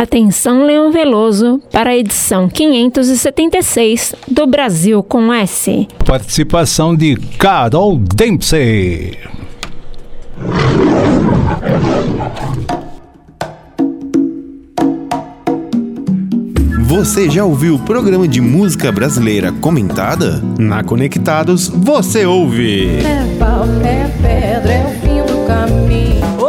Atenção, Leão Veloso, para a edição 576 do Brasil com S. Participação de Carol Dempsey. Você já ouviu o programa de música brasileira comentada? Na Conectados você ouve. É pau, é pedra, é o fim do caminho.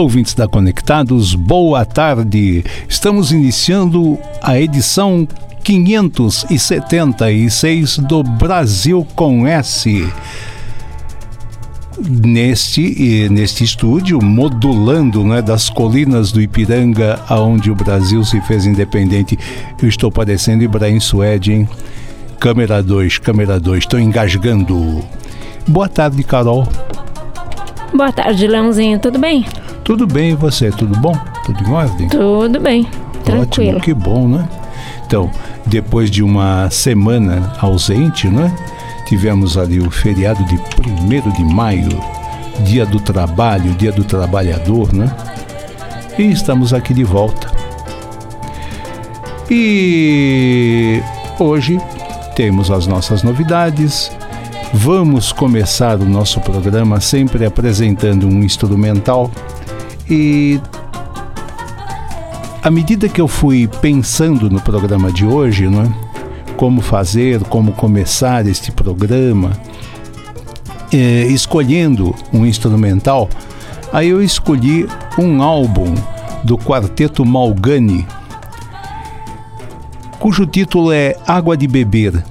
Ouvintes da Conectados, boa tarde. Estamos iniciando a edição 576 do Brasil com S. Neste, neste estúdio, modulando né, das colinas do Ipiranga, aonde o Brasil se fez independente. Eu estou parecendo Ibrahim Suede, hein? Câmera 2, câmera 2, estou engasgando. Boa tarde, Carol. Boa tarde, Leãozinho, tudo bem? Tudo bem e você? Tudo bom? Tudo em ordem? Tudo bem, tranquilo. Ótimo, que bom, né? Então, depois de uma semana ausente, né? Tivemos ali o feriado de 1 de maio, dia do trabalho, dia do trabalhador, né? E estamos aqui de volta. E hoje temos as nossas novidades. Vamos começar o nosso programa sempre apresentando um instrumental e à medida que eu fui pensando no programa de hoje, é? como fazer, como começar este programa, é, escolhendo um instrumental, aí eu escolhi um álbum do quarteto Malgani, cujo título é Água de Beber.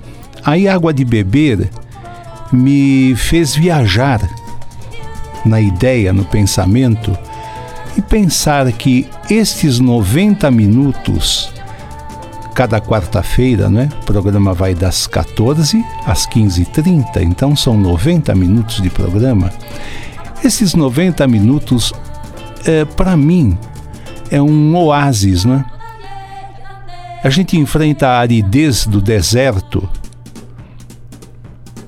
Aí, Água de Beber me fez viajar na ideia, no pensamento e pensar que estes 90 minutos, cada quarta-feira, né? O programa vai das 14 às 15h30, então são 90 minutos de programa. Esses 90 minutos, é, para mim, é um oásis, né? A gente enfrenta a aridez do deserto,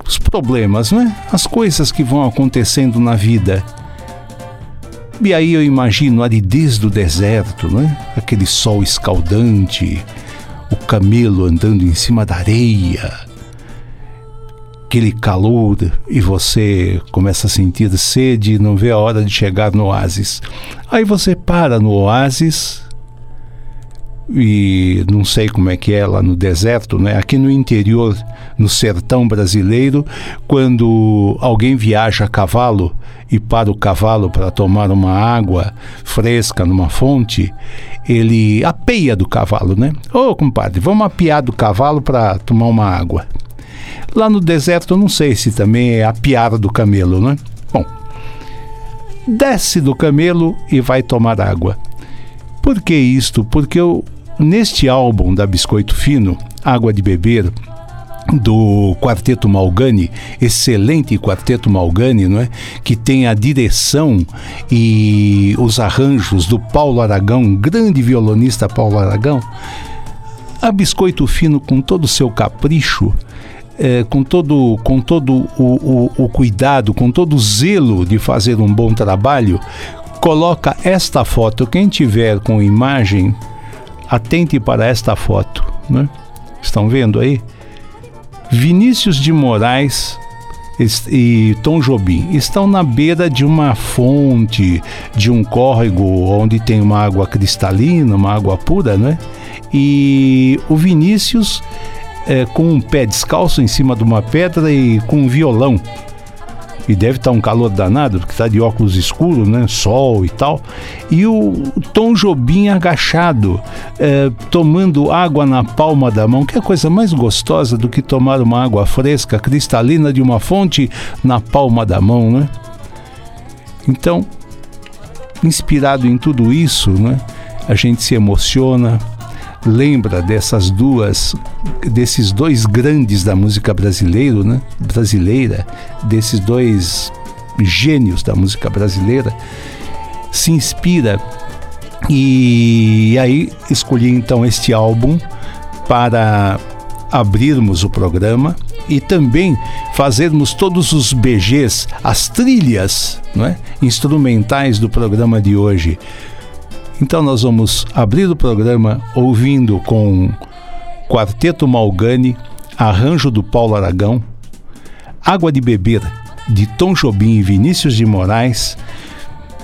os problemas, né? As coisas que vão acontecendo na vida e aí eu imagino a aridez do deserto, né? aquele sol escaldante, o camelo andando em cima da areia, aquele calor e você começa a sentir sede e não vê a hora de chegar no oásis. Aí você para no oásis e não sei como é que é lá no deserto, né? Aqui no interior, no sertão brasileiro, quando alguém viaja a cavalo e para o cavalo para tomar uma água fresca numa fonte, ele apeia do cavalo, né? Ô, oh, compadre, vamos apiar do cavalo para tomar uma água. Lá no deserto, não sei se também é a piada do camelo, né? Bom, desce do camelo e vai tomar água. Por que isto? Porque eu, Neste álbum da Biscoito Fino, Água de Beber, do Quarteto Malgani, excelente Quarteto Malgani, não é? Que tem a direção e os arranjos do Paulo Aragão, grande violonista Paulo Aragão. A Biscoito Fino, com todo o seu capricho, é, com todo, com todo o, o, o cuidado, com todo o zelo de fazer um bom trabalho, coloca esta foto. Quem tiver com imagem Atente para esta foto, né? Estão vendo aí? Vinícius de Moraes e Tom Jobim estão na beira de uma fonte, de um córrego onde tem uma água cristalina, uma água pura, né? E o Vinícius é, com um pé descalço em cima de uma pedra e com um violão. E deve estar um calor danado, porque está de óculos escuros, né? Sol e tal. E o Tom Jobim agachado, é, tomando água na palma da mão. Que é coisa mais gostosa do que tomar uma água fresca, cristalina de uma fonte na palma da mão, né? Então, inspirado em tudo isso, né? A gente se emociona, lembra dessas duas, desses dois grandes da música brasileira, né? brasileira, desses dois gênios da música brasileira, se inspira e aí escolhi então este álbum para abrirmos o programa e também fazermos todos os BGs, as trilhas não é? instrumentais do programa de hoje. Então nós vamos abrir o programa ouvindo com Quarteto Malgani, arranjo do Paulo Aragão, Água de Beber, de Tom Jobim e Vinícius de Moraes,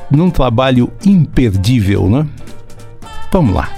num trabalho imperdível, né? Vamos lá.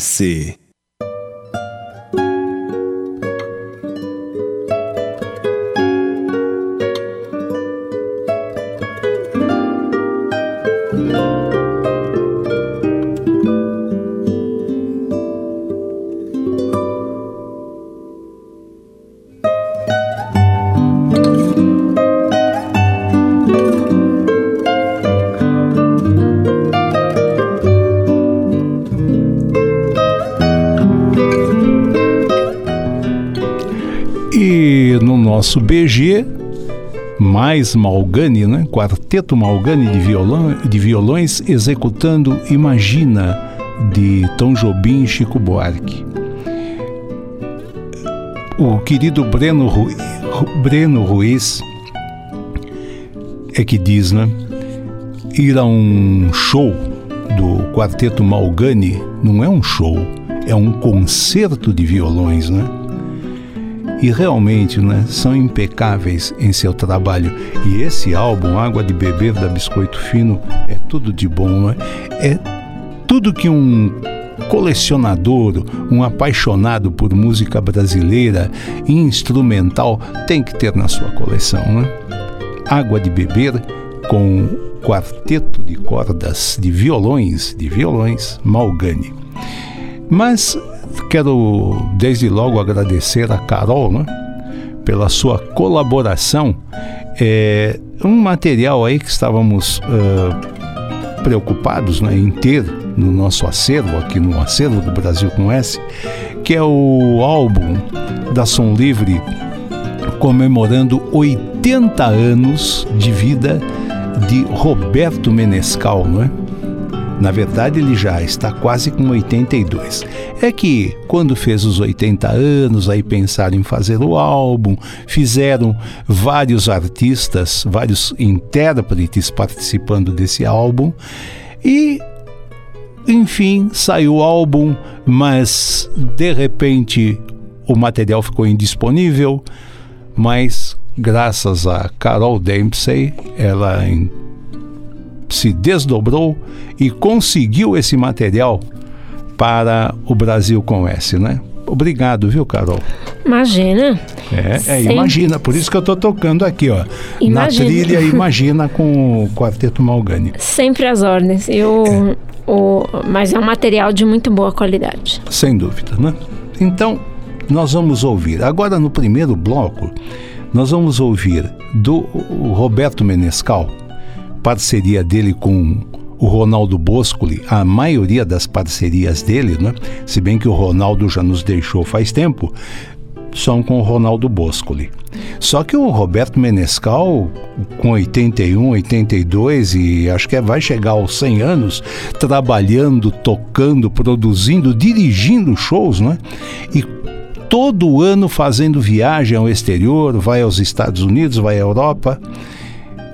Com nosso BG, mais Malgani, né? Quarteto Malgani de, violão, de violões executando Imagina, de Tom Jobim e Chico Buarque. O querido Breno, Ru, Breno Ruiz é que diz, né? Ir a um show do Quarteto Malgani não é um show, é um concerto de violões, né? E realmente né, são impecáveis em seu trabalho. E esse álbum, Água de Beber da Biscoito Fino, é tudo de bom, né? é tudo que um colecionador, um apaixonado por música brasileira e instrumental tem que ter na sua coleção. Né? Água de Beber com quarteto de cordas de violões, de violões Malgani. Mas quero desde logo agradecer a Carol né, pela sua colaboração. É um material aí que estávamos uh, preocupados né, em ter no nosso acervo, aqui no acervo do Brasil com S, que é o álbum da Som Livre comemorando 80 anos de vida de Roberto Menescal, não é? Na verdade, ele já está quase com 82. É que quando fez os 80 anos, aí pensaram em fazer o álbum, fizeram vários artistas, vários intérpretes participando desse álbum e enfim, saiu o álbum, mas de repente o material ficou indisponível, mas graças a Carol Dempsey, ela se desdobrou e conseguiu esse material para o Brasil com S, né? Obrigado, viu, Carol? Imagina. É, é imagina, por isso que eu estou tocando aqui, ó. Imagina. Na trilha Imagina com o Quarteto Malgani. Sempre as ordens. Eu, é. o, mas é um material de muito boa qualidade. Sem dúvida, né? Então, nós vamos ouvir. Agora, no primeiro bloco, nós vamos ouvir do Roberto Menescal parceria dele com o Ronaldo Boscoli, a maioria das parcerias dele, né? se bem que o Ronaldo já nos deixou faz tempo, são com o Ronaldo Boscoli. Só que o Roberto Menescal, com 81, 82 e acho que vai chegar aos 100 anos, trabalhando, tocando, produzindo, dirigindo shows, né? E todo ano fazendo viagem ao exterior, vai aos Estados Unidos, vai à Europa.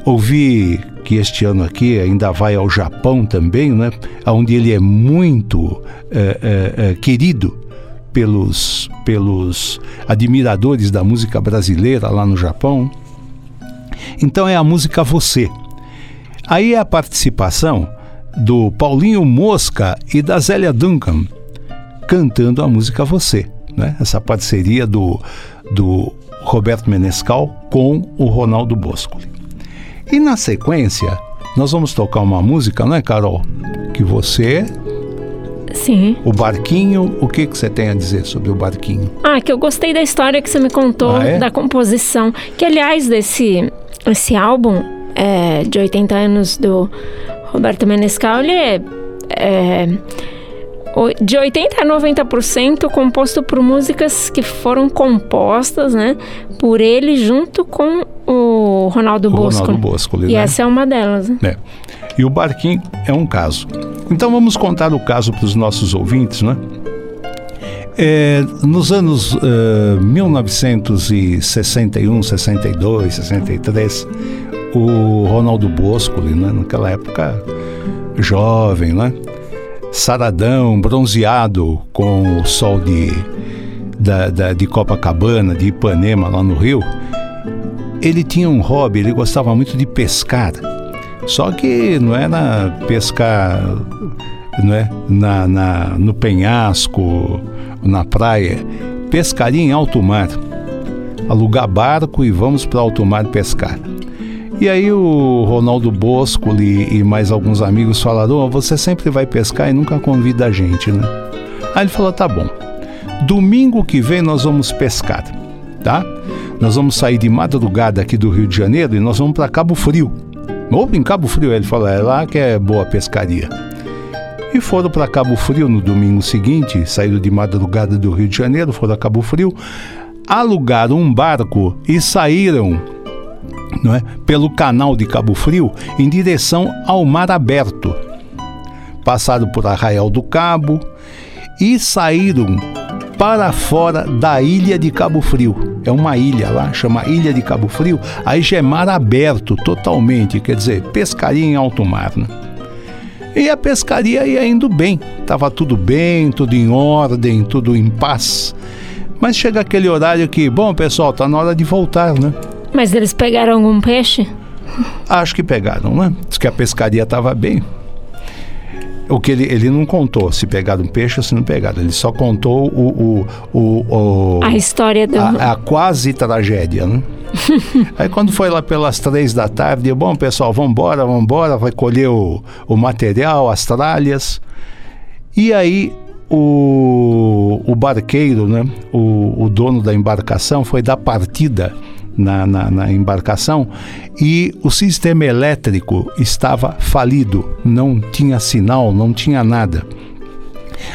Ouvi que este ano aqui ainda vai ao Japão também, né? onde ele é muito é, é, querido pelos, pelos admiradores da música brasileira lá no Japão. Então é a música Você. Aí é a participação do Paulinho Mosca e da Zélia Duncan cantando a música Você. Né? Essa parceria do, do Roberto Menescal com o Ronaldo Boscoli. E na sequência, nós vamos tocar uma música, não é, Carol? Que você Sim. O barquinho, o que, que você tem a dizer sobre o barquinho? Ah, que eu gostei da história que você me contou, ah, é? da composição. Que, aliás, desse esse álbum é, de 80 anos do Roberto Menescal, ele é, é de 80 a 90% composto por músicas que foram compostas, né, por ele junto com o Ronaldo Bosco. Ronaldo Bosco, e né? essa é uma delas. Né? É. E o Barquinho é um caso. Então vamos contar o caso para os nossos ouvintes, né? É, nos anos uh, 1961, 62, 63, o Ronaldo Bosco, né, naquela época jovem, né? Saradão, bronzeado com o sol de, da, da, de Copacabana, de Ipanema, lá no Rio, ele tinha um hobby, ele gostava muito de pescar. Só que não era pescar né, na, na, no penhasco, na praia, pescaria em alto mar. Alugar barco e vamos para alto mar pescar. E aí o Ronaldo Bosco e, e mais alguns amigos falaram: oh, você sempre vai pescar e nunca convida a gente, né? Aí ele falou: tá bom. Domingo que vem nós vamos pescar, tá? Nós vamos sair de madrugada aqui do Rio de Janeiro e nós vamos para Cabo Frio. Ou em Cabo Frio, ele falou: é lá que é boa pescaria. E foram para Cabo Frio no domingo seguinte, saíram de madrugada do Rio de Janeiro, foram a Cabo Frio, alugaram um barco e saíram não é, pelo canal de Cabo Frio em direção ao mar aberto. Passaram por Arraial do Cabo e saíram para fora da ilha de Cabo Frio. É uma ilha lá, chama Ilha de Cabo Frio. Aí já é mar aberto totalmente, quer dizer, pescaria em alto mar. Né? E a pescaria ia indo bem, estava tudo bem, tudo em ordem, tudo em paz. Mas chega aquele horário que, bom pessoal, tá na hora de voltar, né? Mas eles pegaram algum peixe? Acho que pegaram, né? Diz que a pescaria estava bem. O que ele, ele não contou se pegaram um peixe ou se não pegaram. Ele só contou o, o, o, o a história do... a, a quase tragédia, né? Aí quando foi lá pelas três da tarde, bom pessoal, vamos embora, vamos embora, vai colher o, o material, as tralhas. E aí o, o barqueiro, né, o, o dono da embarcação, foi dar partida na, na, na embarcação e o sistema elétrico estava falido, não tinha sinal, não tinha nada.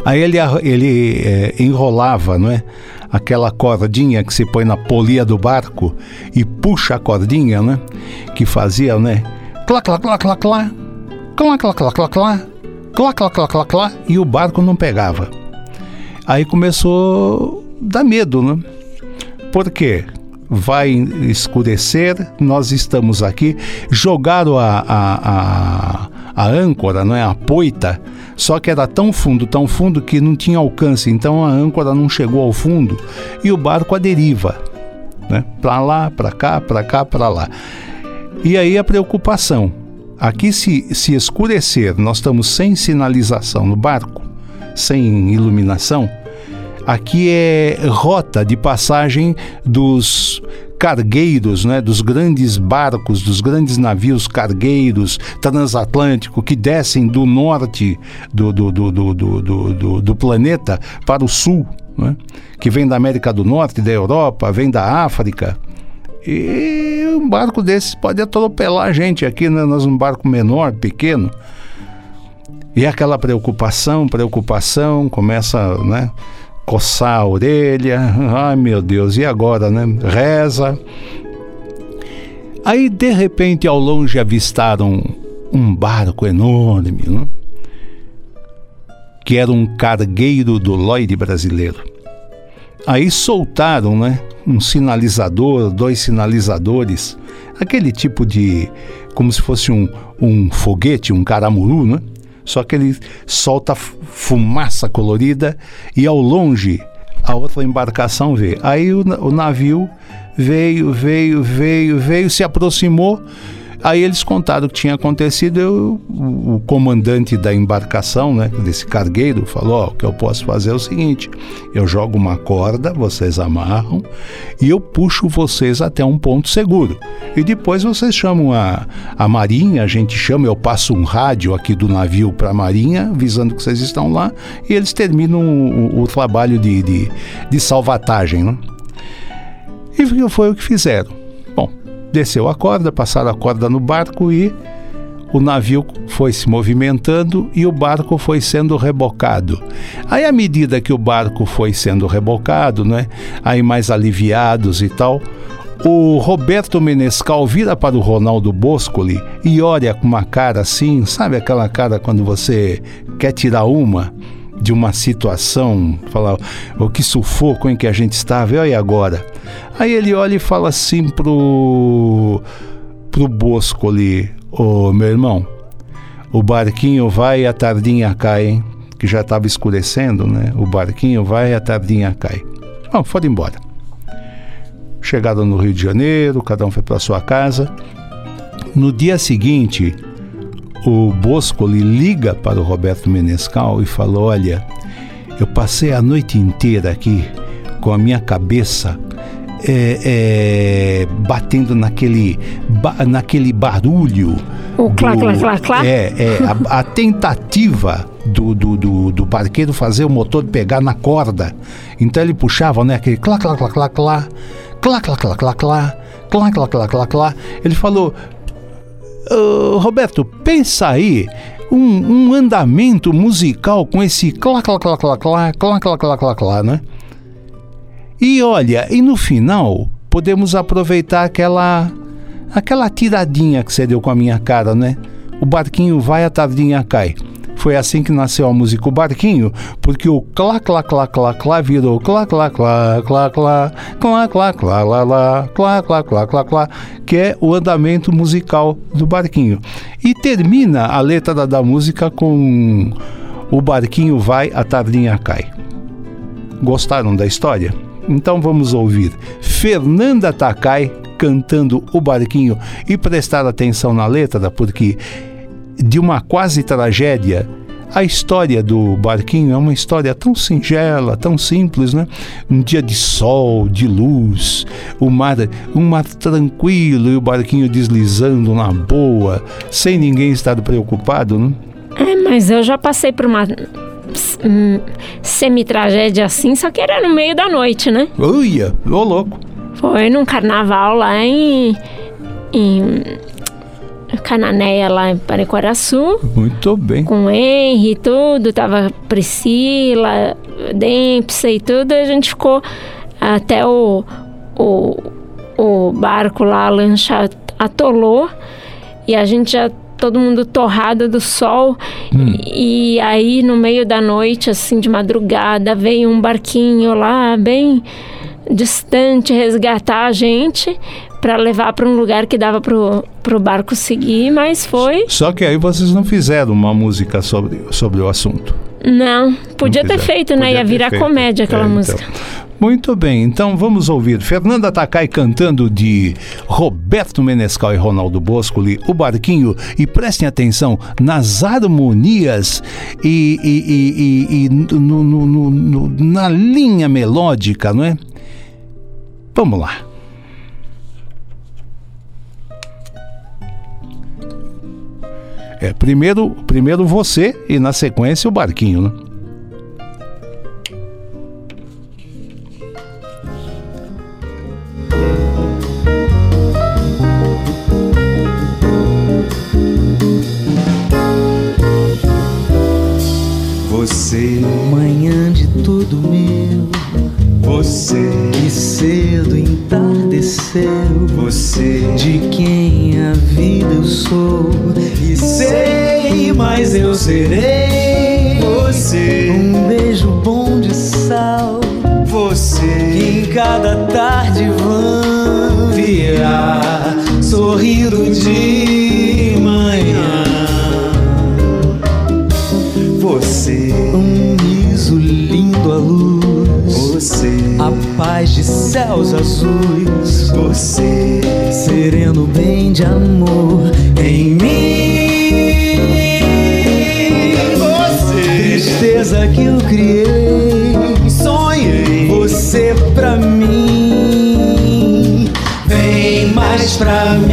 Aí ele, ele é, enrolava, não é? Aquela cordinha que se põe na polia do barco e puxa a cordinha, né? Que fazia, né? Clá, clá, clá, clá, clá. Clá, clá, clá, clá, clá. Clá, clá, clá, clá, clá. E o barco não pegava. Aí começou a dar medo, né? Por quê? Vai escurecer, nós estamos aqui. Jogaram a, a, a, a âncora, não é? a poita, só que era tão fundo, tão fundo que não tinha alcance, então a âncora não chegou ao fundo e o barco a deriva, né? para lá, para cá, para cá, para lá. E aí a preocupação. Aqui, se, se escurecer, nós estamos sem sinalização no barco, sem iluminação Aqui é rota de passagem dos cargueiros, né, dos grandes barcos, dos grandes navios cargueiros transatlânticos que descem do norte do, do, do, do, do, do, do planeta para o sul, né, que vem da América do Norte, da Europa, vem da África. E um barco desses pode atropelar a gente aqui, né, nós um barco menor, pequeno. E aquela preocupação, preocupação, começa, né? Coçar a orelha. Ai meu Deus, e agora, né? Reza. Aí de repente ao longe avistaram um barco enorme, né? que era um cargueiro do Lloyd brasileiro. Aí soltaram, né, um sinalizador, dois sinalizadores, aquele tipo de, como se fosse um, um foguete, um caramuru, né? Só que ele solta fumaça colorida e ao longe a outra embarcação vê. Aí o, o navio veio, veio, veio, veio, se aproximou Aí eles contaram o que tinha acontecido. Eu, o, comandante da embarcação, né, desse cargueiro, falou: oh, o que eu posso fazer é o seguinte: eu jogo uma corda, vocês amarram e eu puxo vocês até um ponto seguro. E depois vocês chamam a, a marinha, a gente chama, eu passo um rádio aqui do navio para a marinha, avisando que vocês estão lá, e eles terminam o, o trabalho de, de, de salvatagem. Né? E foi o que fizeram desceu a corda, passaram a corda no barco e o navio foi se movimentando e o barco foi sendo rebocado. Aí, à medida que o barco foi sendo rebocado, né, aí mais aliviados e tal, o Roberto Menescal vira para o Ronaldo Boscoli e olha com uma cara assim, sabe aquela cara quando você quer tirar uma de uma situação, falar o que sufoco em que a gente estava, e olha agora. Aí ele olha e fala assim pro, pro Bosco ali, ô oh, meu irmão, o barquinho vai e a tardinha cai, hein? Que já estava escurecendo, né? O barquinho vai e a tardinha cai. Bom, foram embora. Chegaram no Rio de Janeiro, cada um foi para sua casa. No dia seguinte, o Bosco liga para o Roberto Menescal e fala: Olha, eu passei a noite inteira aqui com a minha cabeça é, é, batendo naquele, ba, naquele barulho. O clá, clá, clá, clá? É, é a, a tentativa do, do, do, do, barqueiro fazer o motor pegar na corda. Então ele puxava, né? Aquele clá, clá, clá, clá, clá, clá, clá, clá, clá, clá, clá, clá, clá, clá. Ele falou, uh, Roberto, pensa aí, um, um, andamento musical com esse clá, clá, clá, clá, clá, clá, clá, clá, clá, clá, né? E olha, e no final podemos aproveitar aquela aquela tiradinha que você deu com a minha cara, né? O barquinho vai, a tardinha cai. Foi assim que nasceu a música O Barquinho, porque o clá clá clá clá clá virou clá clá clá clá clá clá clá clá lá lá clá clá clá clá clá, que é o andamento musical do barquinho. E termina a letra da, música com O barquinho vai, a tardinha cai. Gostaram da história? Então vamos ouvir Fernanda Takai cantando O Barquinho e prestar atenção na letra, porque de uma quase tragédia, a história do barquinho é uma história tão singela, tão simples, né? Um dia de sol, de luz, o mar, um mar tranquilo e o barquinho deslizando na boa, sem ninguém estar preocupado, né? É, mas eu já passei por uma hum, semi-tragédia assim, só que era no meio da noite, né? Uia, ô louco. Foi num carnaval lá em, em Cananéia lá em Parecoraçu. Muito bem. Com Henry e tudo, tava Priscila, Dempsey e tudo, a gente ficou até o, o, o barco lá, a lancha atolou e a gente já todo mundo torrado do sol hum. e, e aí no meio da noite assim de madrugada veio um barquinho lá bem distante resgatar a gente para levar para um lugar que dava pro, pro barco seguir, mas foi. Só que aí vocês não fizeram uma música sobre, sobre o assunto. Não, podia não ter feito, né? Ia virar feito. comédia aquela é, então. música. Então. Muito bem, então vamos ouvir Fernanda Takai cantando de Roberto Menescal e Ronaldo Boscoli, O Barquinho, e prestem atenção nas harmonias e, e, e, e no, no, no, na linha melódica, não é? Vamos lá. É, primeiro, primeiro você e na sequência o barquinho, né? Você, manhã de tudo meu, você que cedo entardeceu, você de quem a vida eu sou sei, mas eu serei você. Um beijo bom de sal, você. Que em cada tarde vã virá, sorrindo de manhã. Você, um riso lindo à luz. Você, a paz de céus azuis. Você, sereno bem de amor em mim. tristeza que eu criei. Sonhei você pra mim. Vem mais pra mim,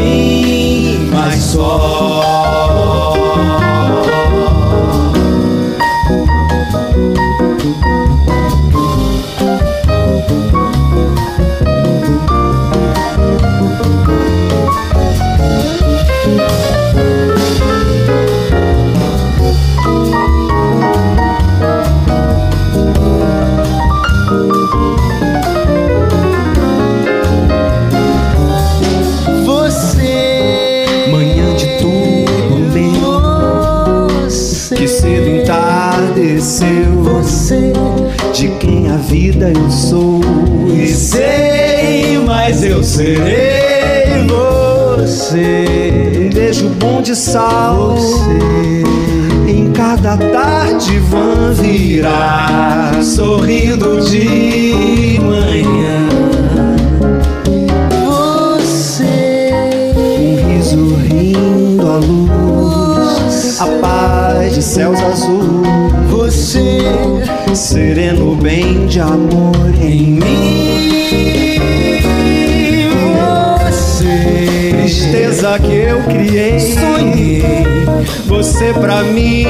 Você pra mim,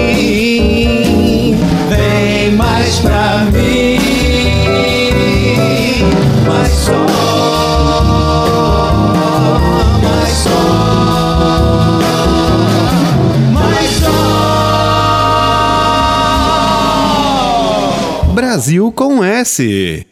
vem mais pra mim. Mais só. Brasil com S.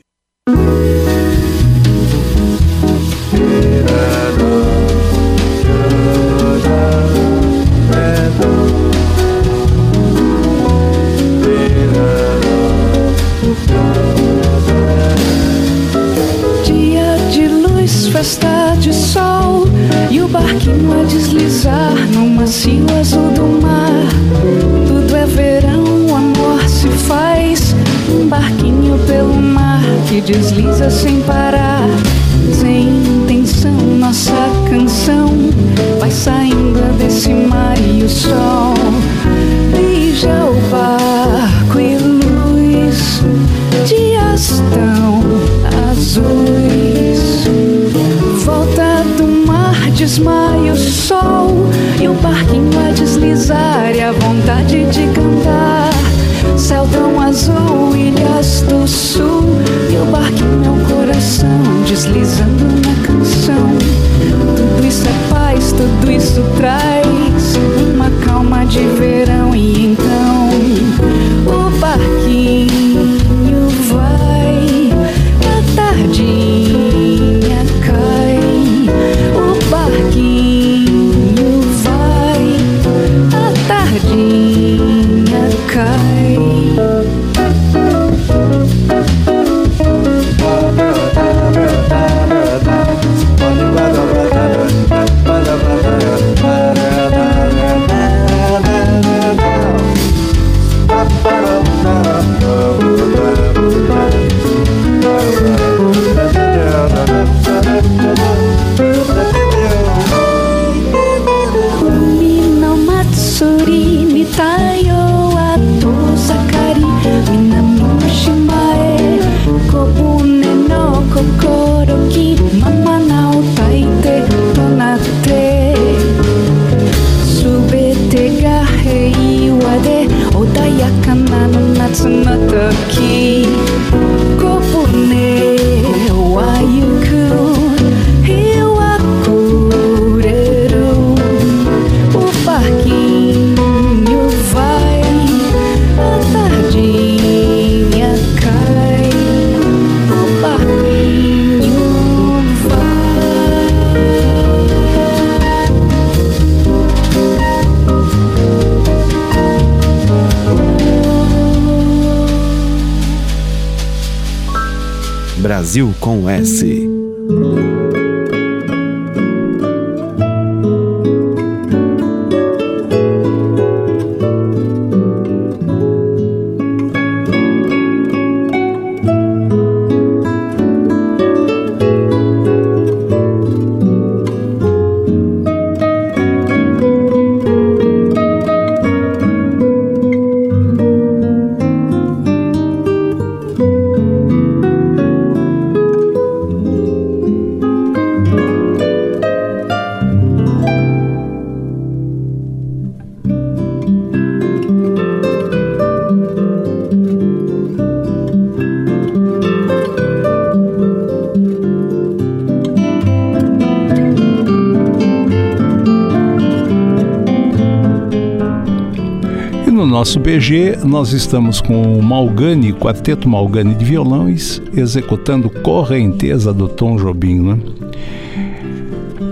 nosso BG, nós estamos com o Malgani, Quarteto Malgani de violões, executando Correnteza do Tom Jobim. Né?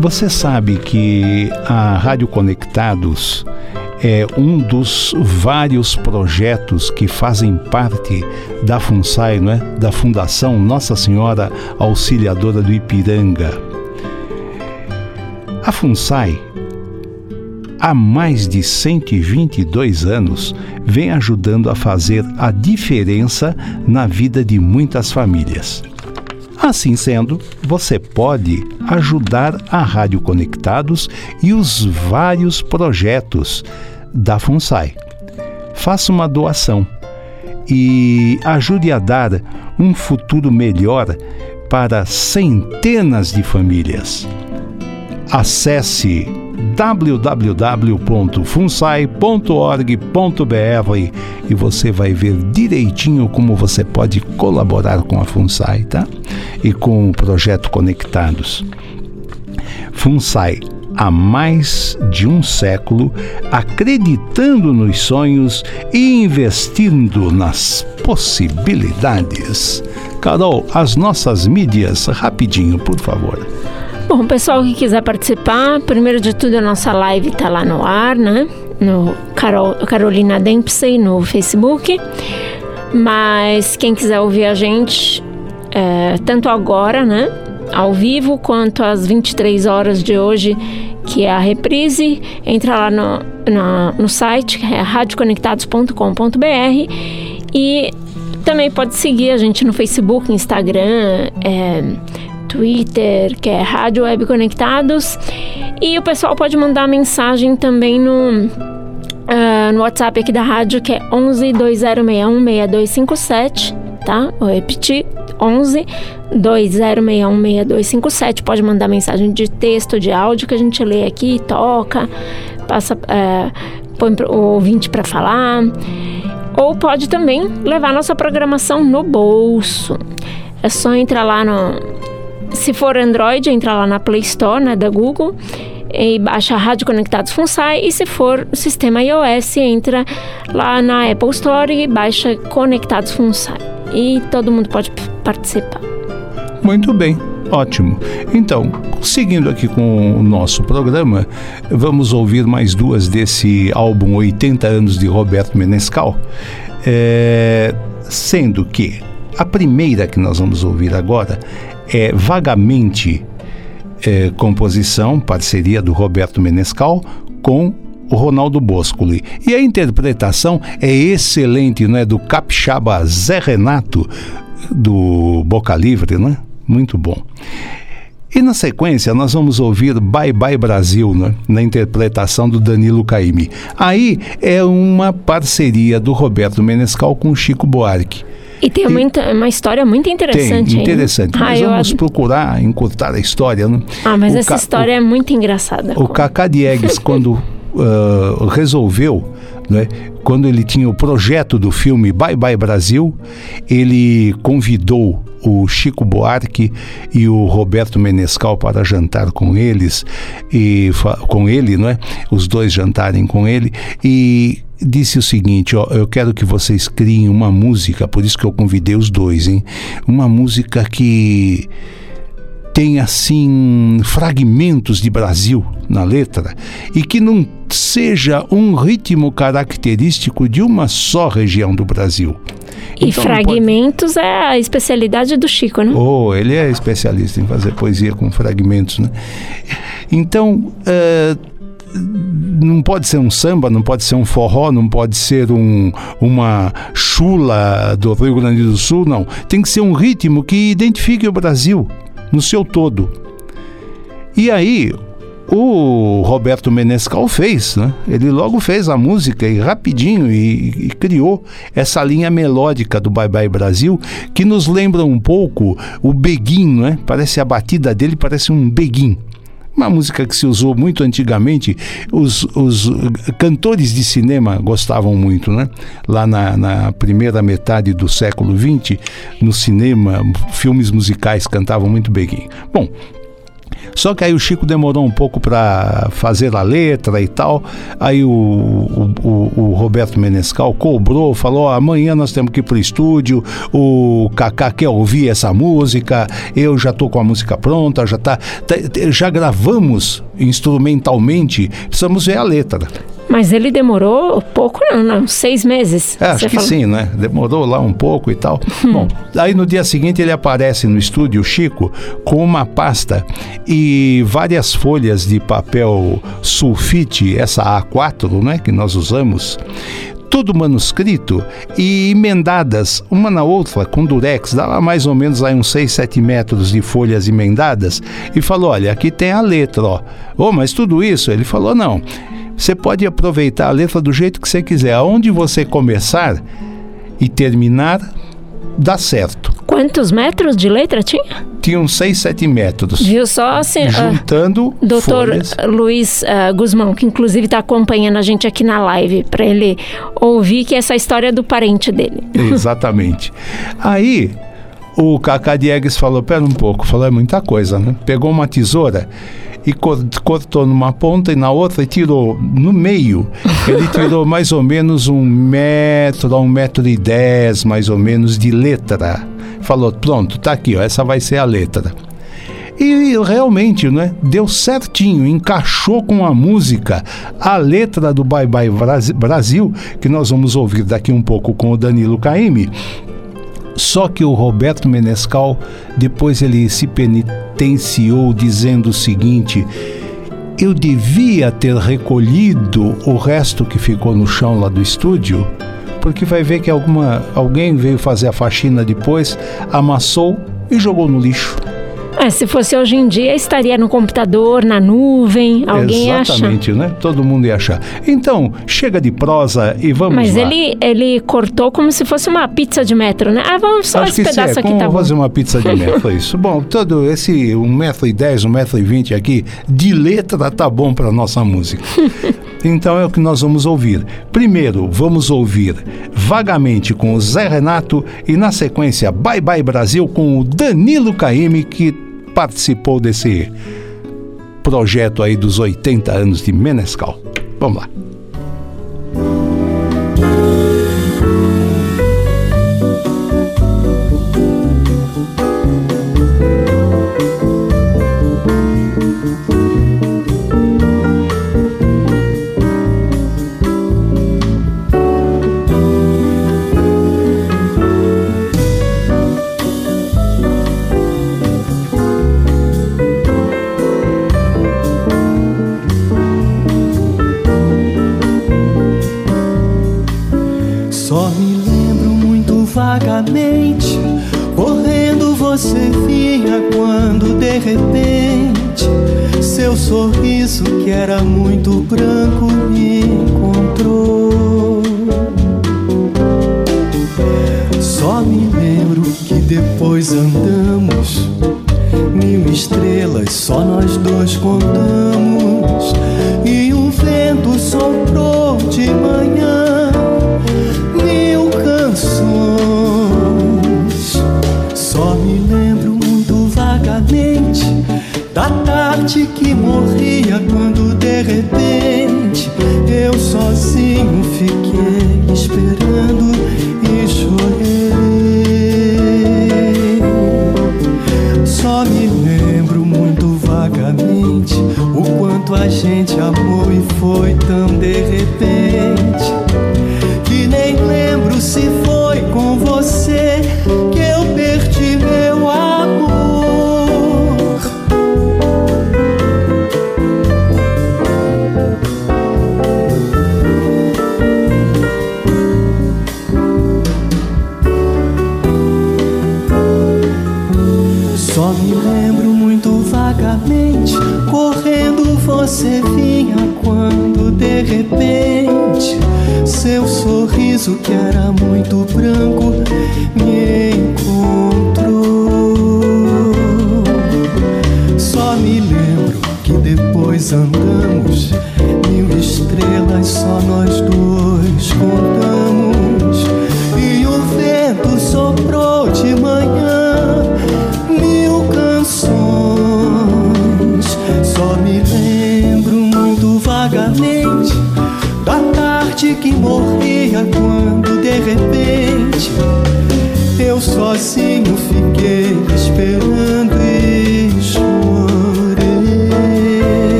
Você sabe que a Rádio Conectados é um dos vários projetos que fazem parte da FUNSAI, não é? da Fundação Nossa Senhora Auxiliadora do Ipiranga. A FUNSAI há mais de 122 anos, vem ajudando a fazer a diferença na vida de muitas famílias. Assim sendo, você pode ajudar a Rádio Conectados e os vários projetos da FUNSAI. faça uma doação e ajude a dar um futuro melhor para centenas de famílias. Acesse www.funsai.org.br e você vai ver direitinho como você pode colaborar com a FUNSAI, tá? E com o projeto Conectados. FUNSAI há mais de um século, acreditando nos sonhos e investindo nas possibilidades. Carol, as nossas mídias, rapidinho, por favor. Bom, pessoal que quiser participar, primeiro de tudo a nossa live está lá no ar, né? No Carol, Carolina Dempsey no Facebook. Mas quem quiser ouvir a gente, é, tanto agora, né? Ao vivo, quanto às 23 horas de hoje, que é a reprise, entra lá no, no, no site, é radioconectados.com.br e também pode seguir a gente no Facebook, Instagram, é, Twitter, que é Rádio Web Conectados. E o pessoal pode mandar mensagem também no, uh, no WhatsApp aqui da rádio, que é 11 2061 6257, tá? Vou repetir, 11 2061 6257. Pode mandar mensagem de texto, de áudio que a gente lê aqui, toca, passa, uh, põe o ouvinte para falar. Ou pode também levar nossa programação no bolso. É só entrar lá no, se for Android, entra lá na Play Store, né, da Google, e baixa Rádio Conectados FUNSAI. E se for sistema iOS, entra lá na Apple Store e baixa Conectados FUNSAI. E todo mundo pode participar. Muito bem. Ótimo. Então, seguindo aqui com o nosso programa, vamos ouvir mais duas desse álbum 80 anos de Roberto Menescal. É, sendo que a primeira que nós vamos ouvir agora é vagamente é, composição, parceria do Roberto Menescal com o Ronaldo Boscoli. E a interpretação é excelente, não é? Do capixaba Zé Renato, do Boca Livre, né? Muito bom. E na sequência nós vamos ouvir Bye Bye Brasil, né? na interpretação do Danilo Caime. Aí é uma parceria do Roberto Menescal com Chico Buarque. E tem uma, uma história muito interessante. Tem, interessante. Nós ah, vamos procurar encurtar a história. Né? Ah, mas o essa história é muito engraçada. O Cacá Diegues, quando uh, resolveu, né, quando ele tinha o projeto do filme Bye Bye Brasil, ele convidou o Chico Buarque e o Roberto Menescal para jantar com eles e com ele, não é? Os dois jantarem com ele e disse o seguinte, ó, eu quero que vocês criem uma música, por isso que eu convidei os dois, hein? Uma música que tem assim fragmentos de Brasil na letra e que não seja um ritmo característico de uma só região do Brasil. E então, fragmentos pode... é a especialidade do Chico, né? Oh, ele é especialista em fazer poesia com fragmentos, né? Então, uh, não pode ser um samba, não pode ser um forró, não pode ser um, uma chula do Rio Grande do Sul, não. Tem que ser um ritmo que identifique o Brasil no seu todo. E aí, o Roberto Menescal fez, né? Ele logo fez a música e rapidinho e, e, criou essa linha melódica do Bye Bye Brasil que nos lembra um pouco o beguin, né? Parece a batida dele parece um beguin. Uma música que se usou muito antigamente, os, os cantores de cinema gostavam muito, né? Lá na, na primeira metade do século XX, no cinema, filmes musicais cantavam muito beguinho. Bom, só que aí o Chico demorou um pouco para fazer a letra e tal. Aí o, o, o Roberto Menescal cobrou, falou: amanhã nós temos que ir para o estúdio. O Kaká quer ouvir essa música. Eu já tô com a música pronta, já tá, tá já gravamos instrumentalmente. Precisamos ver a letra. Mas ele demorou pouco, não, não seis meses. É, acho que falou. sim, né? Demorou lá um pouco e tal. Hum. Bom, aí no dia seguinte ele aparece no estúdio, Chico, com uma pasta e várias folhas de papel sulfite, essa A4, né, que nós usamos tudo manuscrito e emendadas uma na outra com durex, dava mais ou menos aí uns 6, 7 metros de folhas emendadas e falou: Olha, aqui tem a letra, ó. Oh, mas tudo isso? Ele falou: Não, Você pode aproveitar a letra do jeito que você quiser. Aonde você começar e terminar, dá certo. Quantos metros de letra tinha? Tinha uns 6, 7 metros. Viu só assim? Juntando. Uh, doutor folhas. Luiz uh, Guzmão, que inclusive está acompanhando a gente aqui na live, para ele ouvir que essa história é do parente dele. Exatamente. Aí o Cacá Diegues falou: pera um pouco, falou: é muita coisa, né? Pegou uma tesoura e cortou numa ponta e na outra e tirou no meio. Ele tirou mais ou menos um metro a um metro e dez, mais ou menos, de letra. Falou: pronto, tá aqui, ó, essa vai ser a letra. E realmente, né, deu certinho, encaixou com a música, a letra do Bye Bye Brasil, que nós vamos ouvir daqui um pouco com o Danilo Caime. Só que o Roberto Menescal, depois ele se penitenciou dizendo o seguinte: eu devia ter recolhido o resto que ficou no chão lá do estúdio, porque vai ver que alguma, alguém veio fazer a faxina depois, amassou e jogou no lixo. É, se fosse hoje em dia, estaria no computador, na nuvem, alguém Exatamente, acha. Exatamente, né? Todo mundo ia achar. Então, chega de prosa e vamos Mas lá. Mas ele, ele cortou como se fosse uma pizza de metro, né? Ah, vamos só Acho esse pedaço é, aqui, tá bom. fazer uma pizza de metro, é isso. Bom, todo esse 1,10m, 1,20m aqui, de letra, tá bom para nossa música. Então é o que nós vamos ouvir. Primeiro, vamos ouvir Vagamente com o Zé Renato e na sequência Bye Bye Brasil com o Danilo Caime, que participou desse projeto aí dos 80 anos de Menescal. Vamos lá.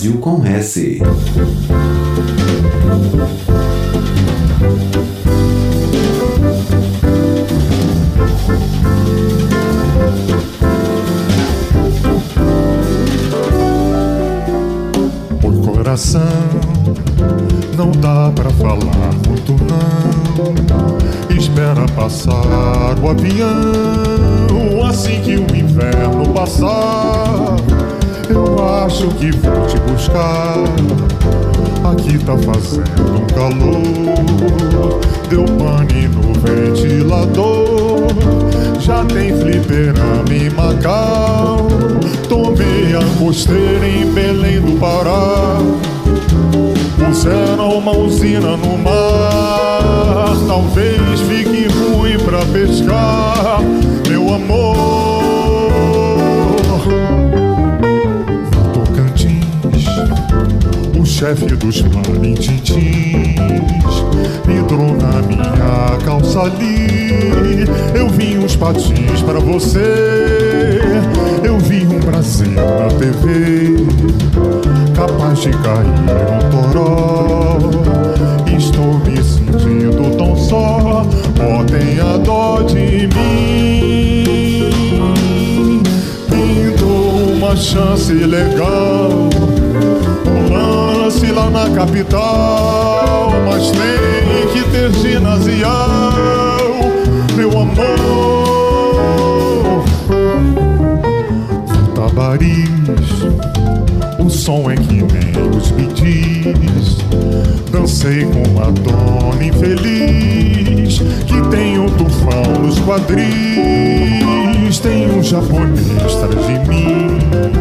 Brasil com S. coração não dá para falar muito não. Espera passar o avião assim que o inverno passar. Eu acho que vou te buscar. Aqui tá fazendo um calor. Deu pane no ventilador. Já tem fliperama em Macau. Tomei a costeira em Belém do Pará. Puseram uma usina no mar. Talvez fique ruim pra pescar, meu amor. Chefe dos parintins vidrou na minha calça ali. Eu vi uns patins pra você. Eu vi um Brasil na TV capaz de cair no toró. Estou me sentindo tão só, ó, tenha dó de mim. Pintou uma chance legal, lance lá na capital, mas tem que ter ginasial, meu amor. Tabariz o som é que nem os bidis. Dancei com uma dona infeliz que tem um tufão nos quadris. Tem um japonês atrás de mim.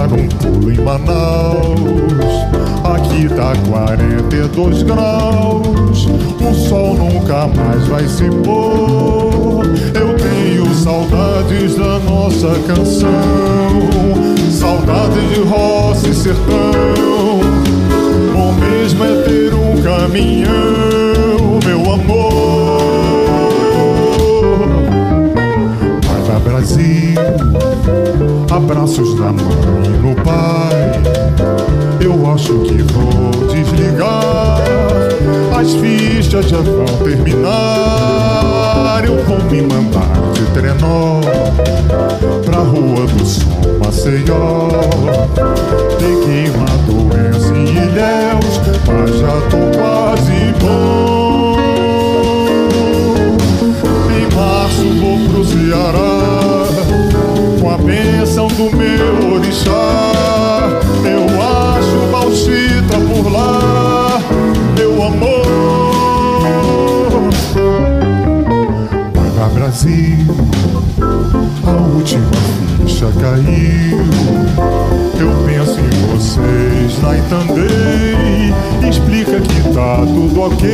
Dar um pulo em Manaus. Aqui tá 42 graus. O sol nunca mais vai se pôr. Eu tenho saudades da nossa canção saudade de roça e sertão. Bom mesmo é ter um caminhão, meu amor. Vai pra Brasil, abraços da mãe e no pai. Eu acho que vou desligar. As fichas já vão terminar. Eu vou me mandar de trenó pra Rua do Sol, Maceió. Peguei uma doença em Ilhéus, mas já tô quase bom. Bênção do meu orixá. Eu acho Balchita por lá, meu amor. Vai pra Brasil última ficha caiu. Eu penso em vocês na Itandei. Explica que tá tudo ok.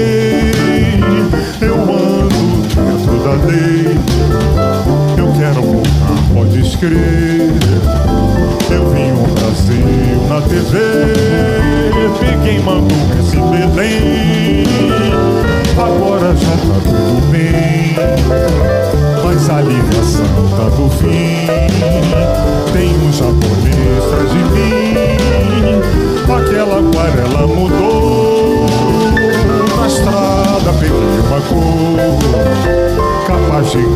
Eu ando dentro da lei. Quero voltar, pode escrever. Eu vim o Brasil na TV. Peguei Manduca em Belém. Agora já tá tudo bem mas a ligação tá do fim. Tem um japonês atrás de mim, aquela aquarela mudou. Na estrada peguei uma cor, capaz de no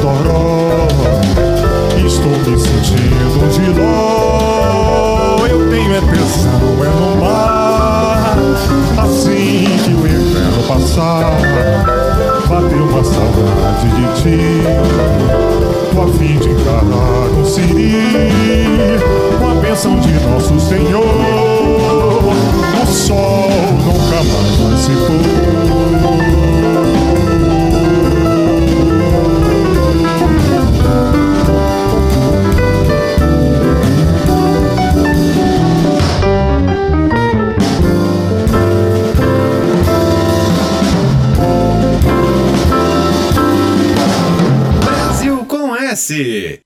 toró. Estou me sentindo um giló, eu tenho é tesão, é no mar. Assim que o inverno passar bateu uma saudade de ti. Tô a fim de encarar um siri com a bênção de nosso Senhor. O sol nunca mais vai se pôr. Brasil com S.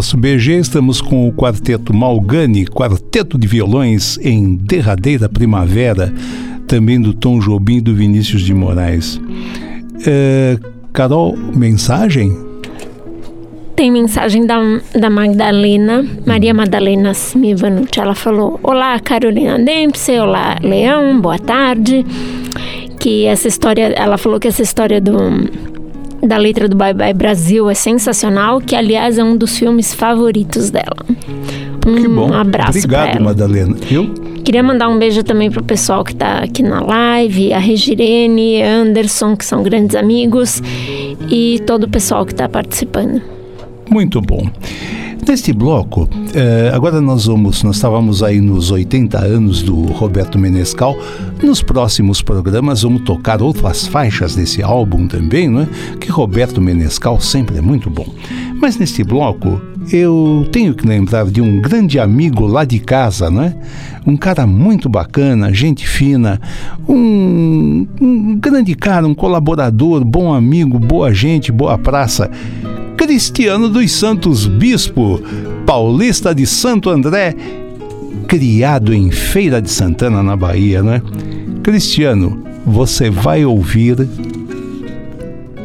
nosso BG estamos com o quarteto Malgani, quarteto de violões em derradeira primavera, também do Tom Jobim e do Vinícius de Moraes. É, Carol, mensagem? Tem mensagem da, da Magdalena, Maria Madalena Smivanucci. Ela falou: Olá, Carolina Dempsey, olá, Leão, boa tarde. Que essa história, ela falou que essa história do da letra do Bye Bye Brasil é sensacional, que aliás é um dos filmes favoritos dela. Um que bom. abraço Obrigado, Madalena. Eu Queria mandar um beijo também pro pessoal que está aqui na live, a Regirene, Anderson, que são grandes amigos, e todo o pessoal que está participando. Muito bom. Neste bloco, eh, agora nós vamos, nós estávamos aí nos 80 anos do Roberto Menescal. Nos próximos programas vamos tocar outras faixas desse álbum também, não é? Que Roberto Menescal sempre é muito bom. Mas neste bloco eu tenho que lembrar de um grande amigo lá de casa, não é? Um cara muito bacana, gente fina, um, um grande cara, um colaborador, bom amigo, boa gente, boa praça. Cristiano dos Santos Bispo, paulista de Santo André, criado em Feira de Santana, na Bahia, né? Cristiano, você vai ouvir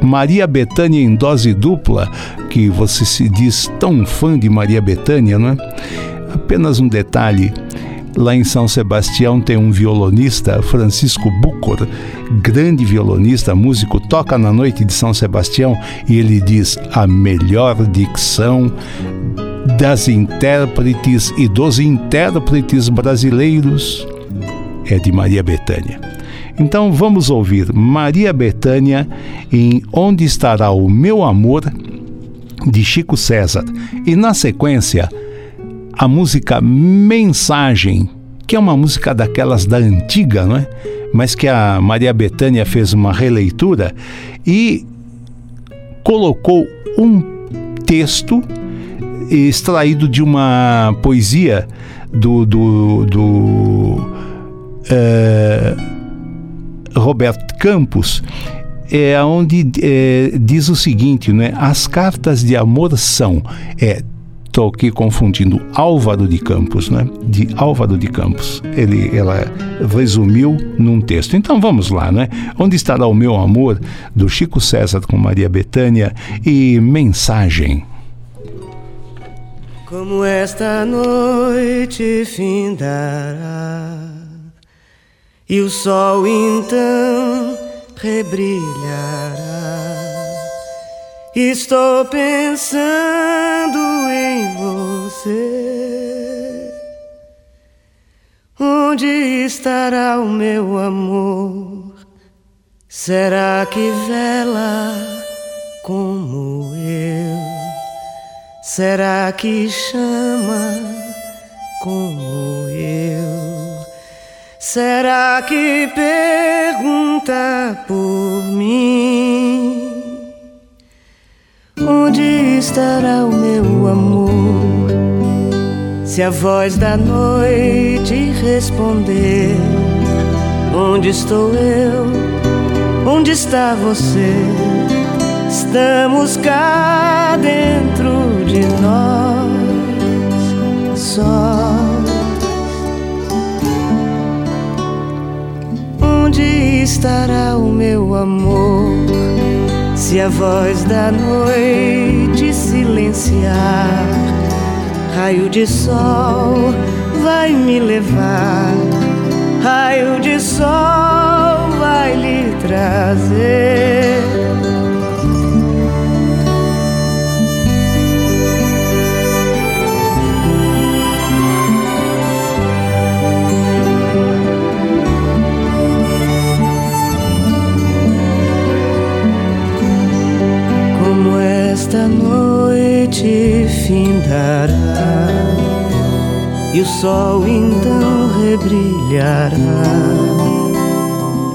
Maria Bethânia em dose dupla, que você se diz tão fã de Maria Bethânia, não é? Apenas um detalhe. Lá em São Sebastião tem um violonista, Francisco Bucor, grande violonista, músico, toca na noite de São Sebastião e ele diz a melhor dicção das intérpretes e dos intérpretes brasileiros é de Maria Bethânia. Então vamos ouvir Maria Bethânia em Onde Estará o Meu Amor, de Chico César. E na sequência, a música Mensagem, que é uma música daquelas da antiga, não é? Mas que a Maria Bethânia fez uma releitura e colocou um texto extraído de uma poesia do, do, do uh, Roberto Campos é onde é, diz o seguinte, né? As cartas de amor são é estou aqui confundindo Álvaro de Campos, né? De Álvaro de Campos. Ele, ela resumiu num texto. Então vamos lá, né? Onde estará o meu amor do Chico César com Maria Bethânia e mensagem. Como esta noite findará e o sol então rebrilhará. Estou pensando em você. Onde estará o meu amor? Será que vela como eu? Será que chama como eu? Será que pergunta por mim? Onde estará o meu amor? Se a voz da noite responder: Onde estou eu? Onde está você? Estamos cá dentro de nós só. Onde estará o meu amor? Se a voz da noite silenciar, raio de sol vai me levar, raio de sol vai lhe trazer esta noite findará e o sol então rebrilhará.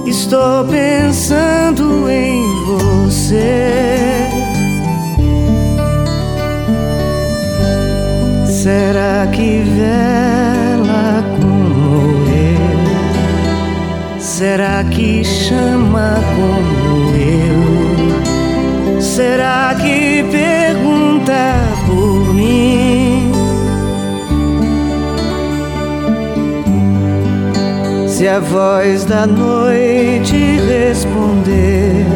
Estou pensando em você. Será que vela como eu? Será que chama como eu? será que pergunta por mim? Se a voz da noite responder: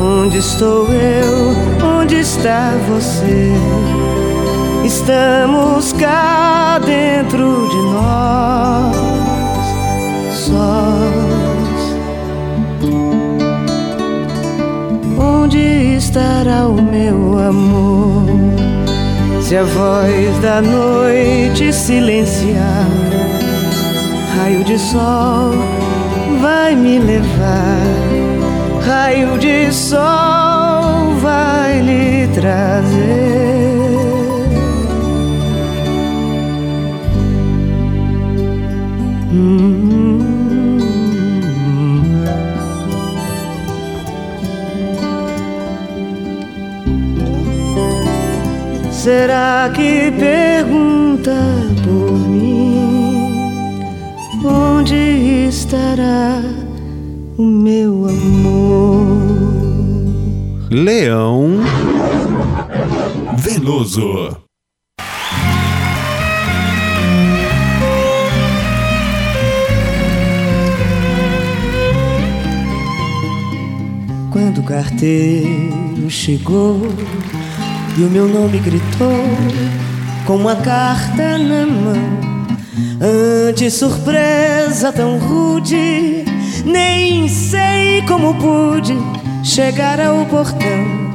Onde estou eu? Onde está você? Estamos cá dentro de nós, só. Onde estará o meu amor? Se a voz da noite silenciar, raio de sol vai me levar, raio de sol vai lhe trazer. Será que pergunta por mim? Onde estará o meu amor? Leão Veloso. Quando o carteiro chegou e o meu nome gritou com uma carta na mão. Ante surpresa tão rude, nem sei como pude chegar ao portão.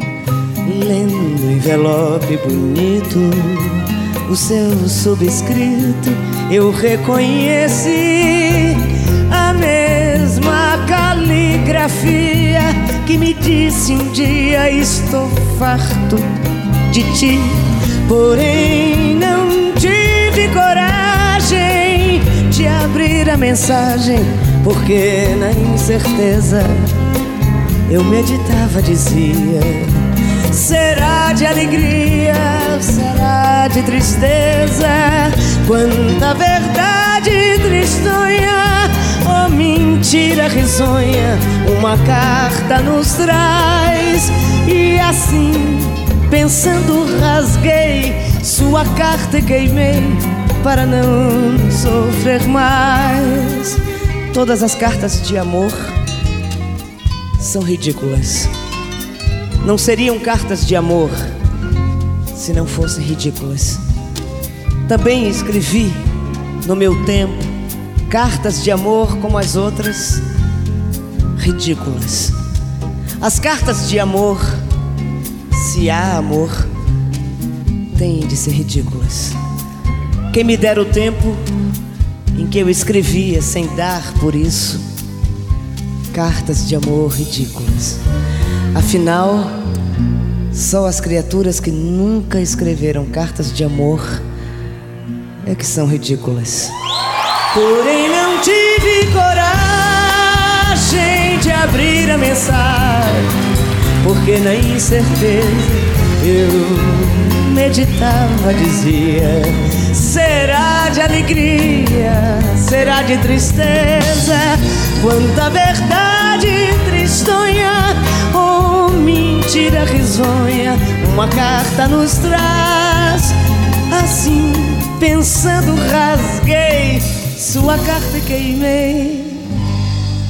Lendo envelope bonito, o seu subscrito, eu reconheci a mesma caligrafia que me disse um dia: Estou farto de ti, porém não tive coragem de abrir a mensagem, porque na incerteza eu meditava, dizia: será de alegria, será de tristeza? Quanta verdade tristonha, oh mentira risonha, uma carta nos traz e assim Pensando, rasguei sua carta e queimei para não sofrer mais. Todas as cartas de amor são ridículas. Não seriam cartas de amor se não fossem ridículas. Também escrevi no meu tempo cartas de amor como as outras, ridículas. As cartas de amor se há amor, tem de ser ridículas. Quem me dera o tempo em que eu escrevia sem dar por isso cartas de amor ridículas. Afinal, só as criaturas que nunca escreveram cartas de amor é que são ridículas. Porém, não tive coragem de abrir a mensagem porque na incerteza eu meditava, dizia: será de alegria, será de tristeza, quanta verdade tristonha ou oh, mentira risonha, uma carta nos traz. Assim, pensando, rasguei sua carta e queimei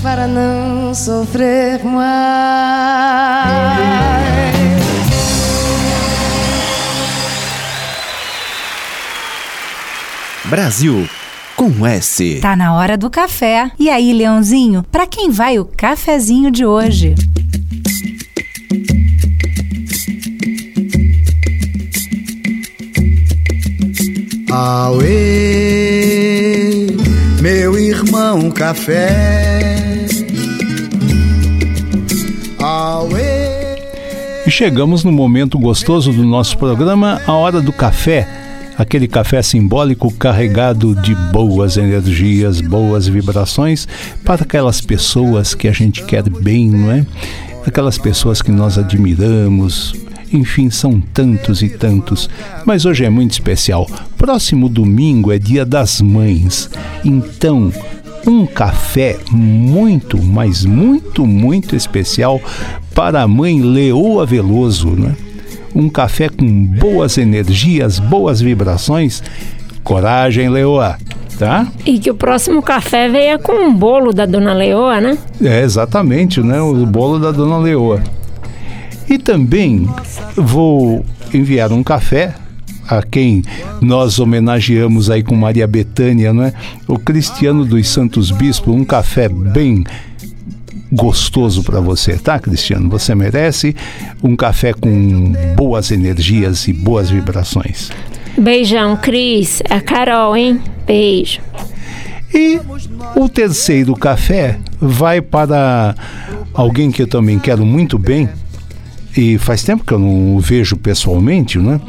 para não sofrer mais. Brasil com S. Tá na hora do café. E aí, Leãozinho, para quem vai o cafezinho de hoje? Aue, meu irmão café Chegamos no momento gostoso do nosso programa, a hora do café. Aquele café simbólico carregado de boas energias, boas vibrações para aquelas pessoas que a gente quer bem, não é? Aquelas pessoas que nós admiramos, enfim, são tantos e tantos. Mas hoje é muito especial. Próximo domingo é Dia das Mães. Então, um café muito, mas muito, muito especial para a mãe Leoa Veloso, né? Um café com boas energias, boas vibrações. Coragem, Leoa. Tá? E que o próximo café venha com um bolo da Dona Leoa, né? É, exatamente, né? O bolo da Dona Leoa. E também vou enviar um café a quem nós homenageamos aí com Maria Betânia, não é? O Cristiano dos Santos Bispo, um café bem gostoso para você, tá, Cristiano? Você merece um café com boas energias e boas vibrações. Beijão, Cris. É a Carol, hein? Beijo. E o terceiro café vai para alguém que eu também quero muito bem, e faz tempo que eu não o vejo pessoalmente, né?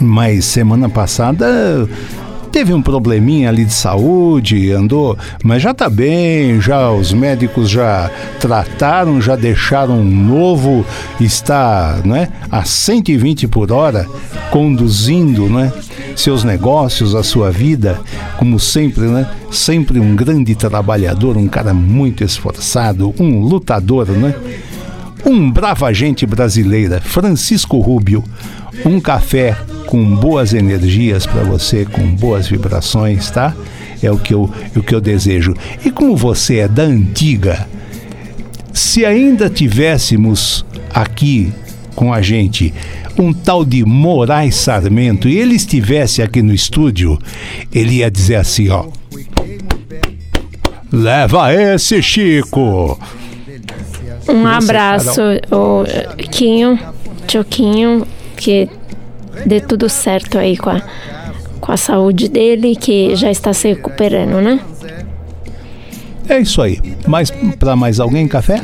Mas semana passada teve um probleminha ali de saúde, andou, mas já tá bem, já os médicos já trataram, já deixaram novo, está, né, a 120 por hora, conduzindo, né, seus negócios, a sua vida, como sempre, né, sempre um grande trabalhador, um cara muito esforçado, um lutador, né? Um brava gente brasileira, Francisco Rubio, um café com boas energias para você, com boas vibrações, tá? É o que, eu, o que eu desejo. E como você é da antiga, se ainda tivéssemos aqui com a gente um tal de Moraes Sarmento e ele estivesse aqui no estúdio, ele ia dizer assim, ó. Leva esse, Chico! Um abraço, o Quinho, Tioquinho, que dê tudo certo aí com a, com a saúde dele, que já está se recuperando, né? É isso aí. Mais para mais alguém café?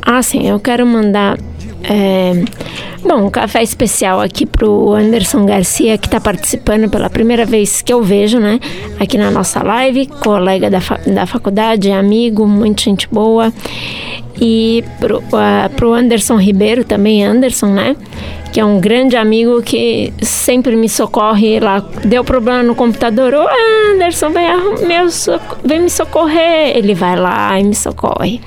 Ah, sim. Eu quero mandar é, bom um café especial aqui pro Anderson Garcia que está participando pela primeira vez que eu vejo, né? Aqui na nossa live, colega da, da faculdade, amigo, muita gente boa. E pro, uh, pro Anderson Ribeiro também, Anderson, né? Que é um grande amigo que sempre me socorre lá. Deu problema no computador, ô Anderson, vem, meu, vem me socorrer. Ele vai lá e me socorre.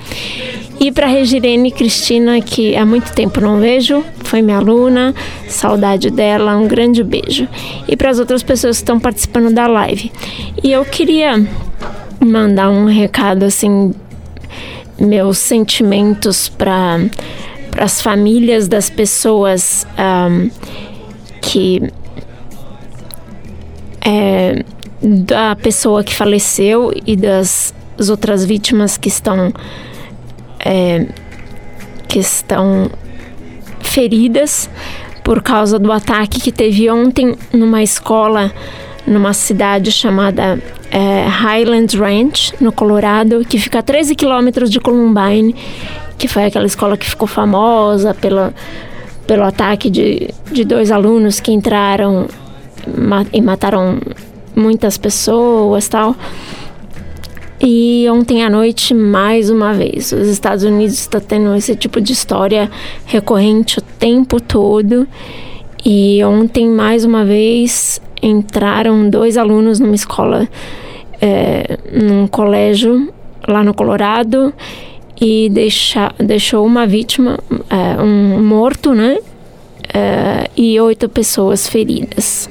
E para Regirene Cristina, que há muito tempo não vejo, foi minha aluna, saudade dela, um grande beijo. E para as outras pessoas que estão participando da live. E eu queria mandar um recado assim, meus sentimentos para para as famílias das pessoas um, que é, da pessoa que faleceu e das outras vítimas que estão é, que estão feridas por causa do ataque que teve ontem numa escola numa cidade chamada é, Highland Ranch, no Colorado, que fica a 13 quilômetros de Columbine, que foi aquela escola que ficou famosa pelo, pelo ataque de, de dois alunos que entraram e mataram muitas pessoas tal. E ontem à noite, mais uma vez, os Estados Unidos está tendo esse tipo de história recorrente o tempo todo. E ontem, mais uma vez, entraram dois alunos numa escola, é, num colégio lá no Colorado e deixa, deixou uma vítima, é, um morto, né? É, e oito pessoas feridas.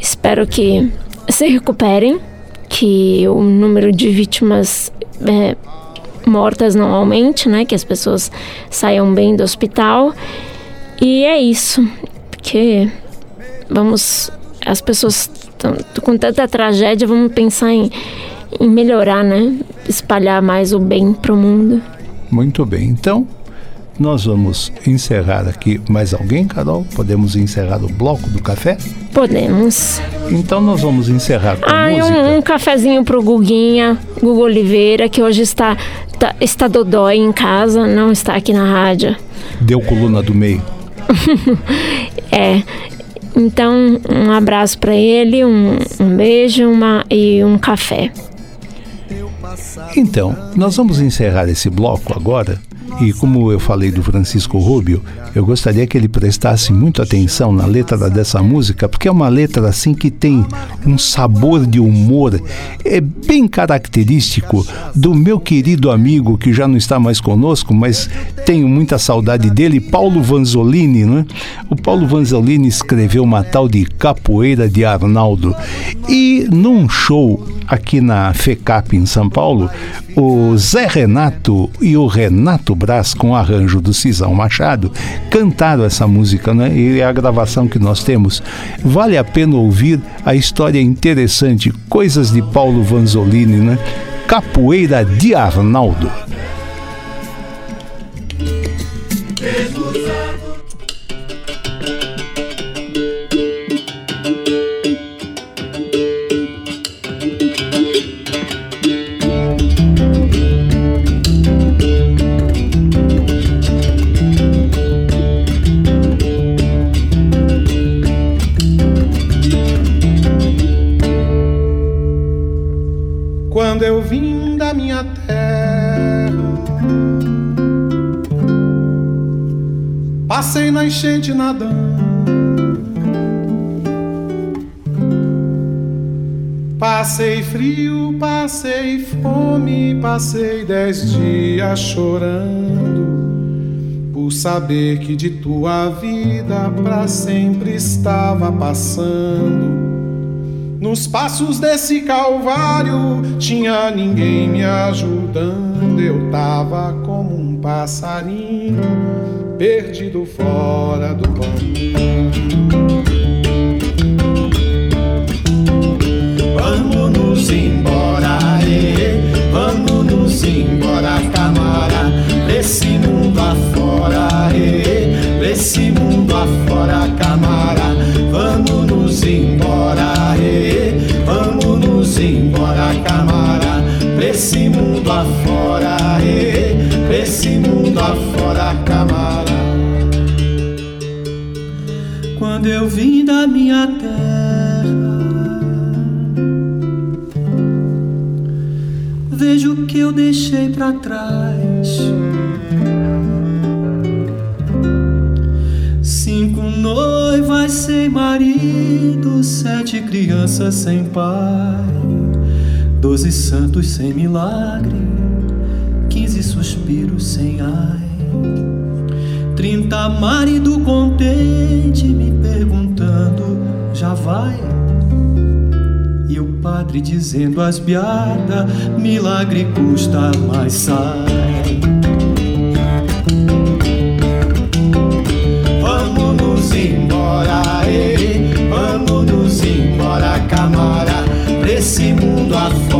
Espero que se recuperem, que o número de vítimas é, mortas não aumente, né? Que as pessoas saiam bem do hospital. E é isso, porque vamos, as pessoas tão, com tanta tragédia, vamos pensar em em melhorar, né? Espalhar mais o bem para o mundo. Muito bem. Então, nós vamos encerrar aqui. Mais alguém, Carol? Podemos encerrar o bloco do café? Podemos. Então nós vamos encerrar com ah, música. Um, um cafezinho pro Guguinha, Gugu Oliveira, que hoje está, tá, está dodói em casa, não está aqui na rádio. Deu coluna do meio. é. Então, um abraço para ele, um, um beijo uma, e um café. Então, nós vamos encerrar esse bloco agora E como eu falei do Francisco Rubio, eu gostaria que ele prestasse muito atenção na letra dessa música, porque é uma letra assim que tem um sabor de humor, é bem característico do meu querido amigo que já não está mais conosco, mas tenho muita saudade dele, Paulo Vanzolini, né? O Paulo Vanzolini escreveu uma tal de Capoeira de Arnaldo. E num show aqui na FECAP em São Paulo, o Zé Renato e o Renato Brás, com arranjo do Cisão Machado, cantaram essa música, né? E é a gravação que nós temos. Vale a pena ouvir a história interessante, coisas de Paulo Vanzolini, né? Capoeira de Arnaldo. Passei na enchente nadando. Passei frio, passei fome, passei dez dias chorando por saber que de tua vida para sempre estava passando. Nos passos desse calvário tinha ninguém me ajudando, eu tava como um passarinho perdido fora do caminho. Vamos nos embora, eh, vamos nos embora, camara, desse mundo afora, eh, desse mundo afora, camara, mundo afora, camara. quando eu vim da minha terra. Vejo o que eu deixei para trás. Cinco noivas sem marido, sete crianças sem pai, doze santos sem milagre, suspiros sem ai. Trinta marido contente me perguntando, já vai? E o padre dizendo as piadas, milagre custa mais sai. Vamos nos embora, ei, vamos nos embora, camara, pra esse mundo afora,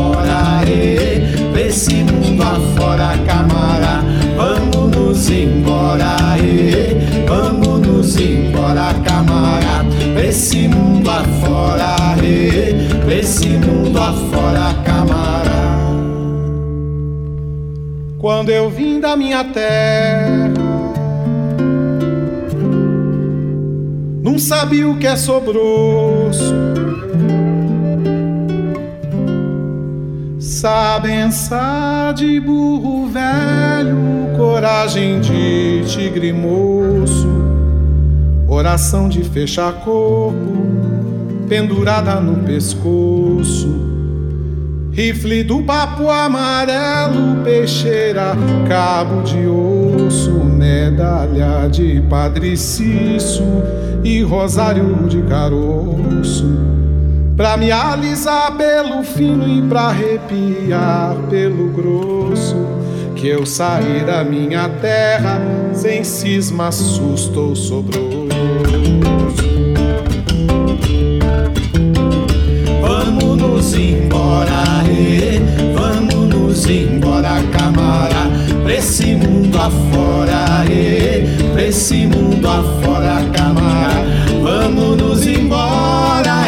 da minha terra, não sabia o que é sobroço. Sabença de burro velho, coragem de tigre moço, oração de fechar corpo, pendurada no pescoço. Rifle do papo amarelo, peixeira, cabo de osso, medalha de Padre Cício e rosário de caroço. Pra me alisar pelo fino e pra arrepiar pelo grosso, que eu saí da minha terra sem cisma, susto ou sobroso. Nos embora, vamos nos embora, camara, pra esse mundo afora, pra esse mundo afora, camara. Vamos nos embora,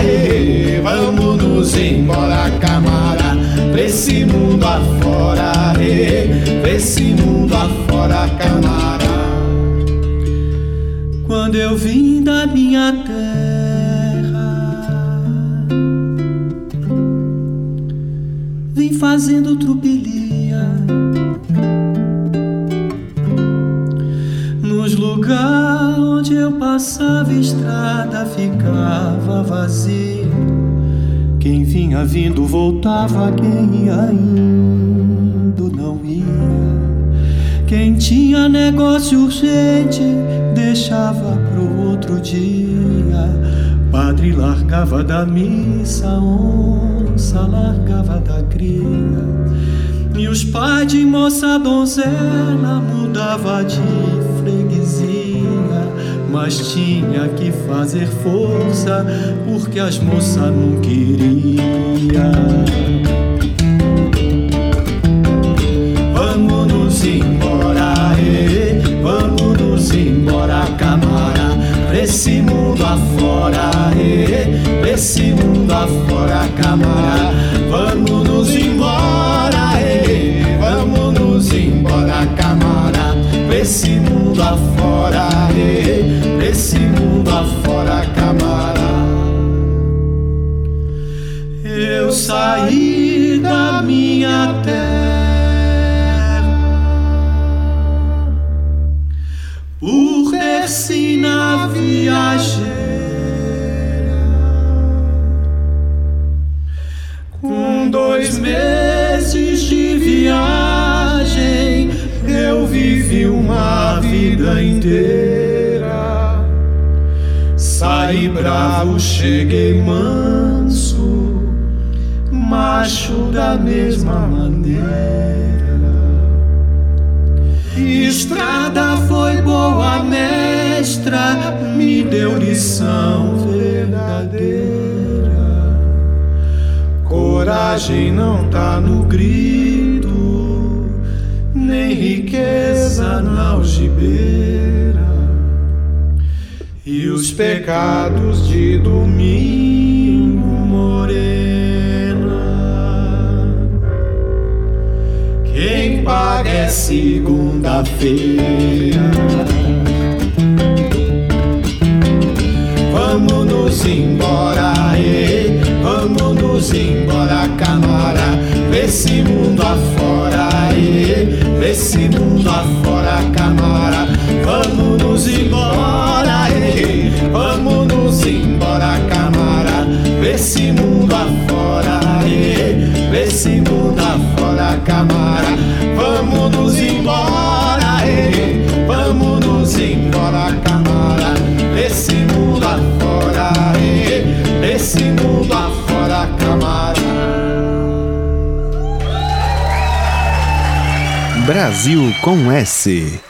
vamos nos embora, camara, pra esse mundo afora, eh, pra esse mundo afora, camara. Quando eu vim da minha terra, fazendo trupilia. Nos lugares onde eu passava estrada ficava vazio. Quem vinha vindo voltava, quem ia indo não ia. Quem tinha negócio urgente deixava pro outro dia. Padre largava da missa, onça largava da cria. E os pais de moça donzela mudava de freguesia, mas tinha que fazer força porque as moças não queria. Vamos nos embora, eh, vamos nos embora, camara, pra esse mundo afora, eh, pra esse mundo afora, camara, vamos nos embora, eh, vamos nos embora, camara, pra esse mundo afora, vida inteira saí bravo cheguei manso macho da mesma maneira. Estrada foi boa mestra, me deu lição verdadeira. Coragem não tá no grito, riqueza na algibeira. E os pecados de domingo morena. Quem paga é segunda-feira. Vamos nos embora, vamos nos embora, camara, esse mundo afora, pra esse mundo afora, camara. Vamos nos embora, eh, vamos nos embora, camara, esse mundo afora, pra esse mundo afora, camara. Vamos nos embora, Brasil com S.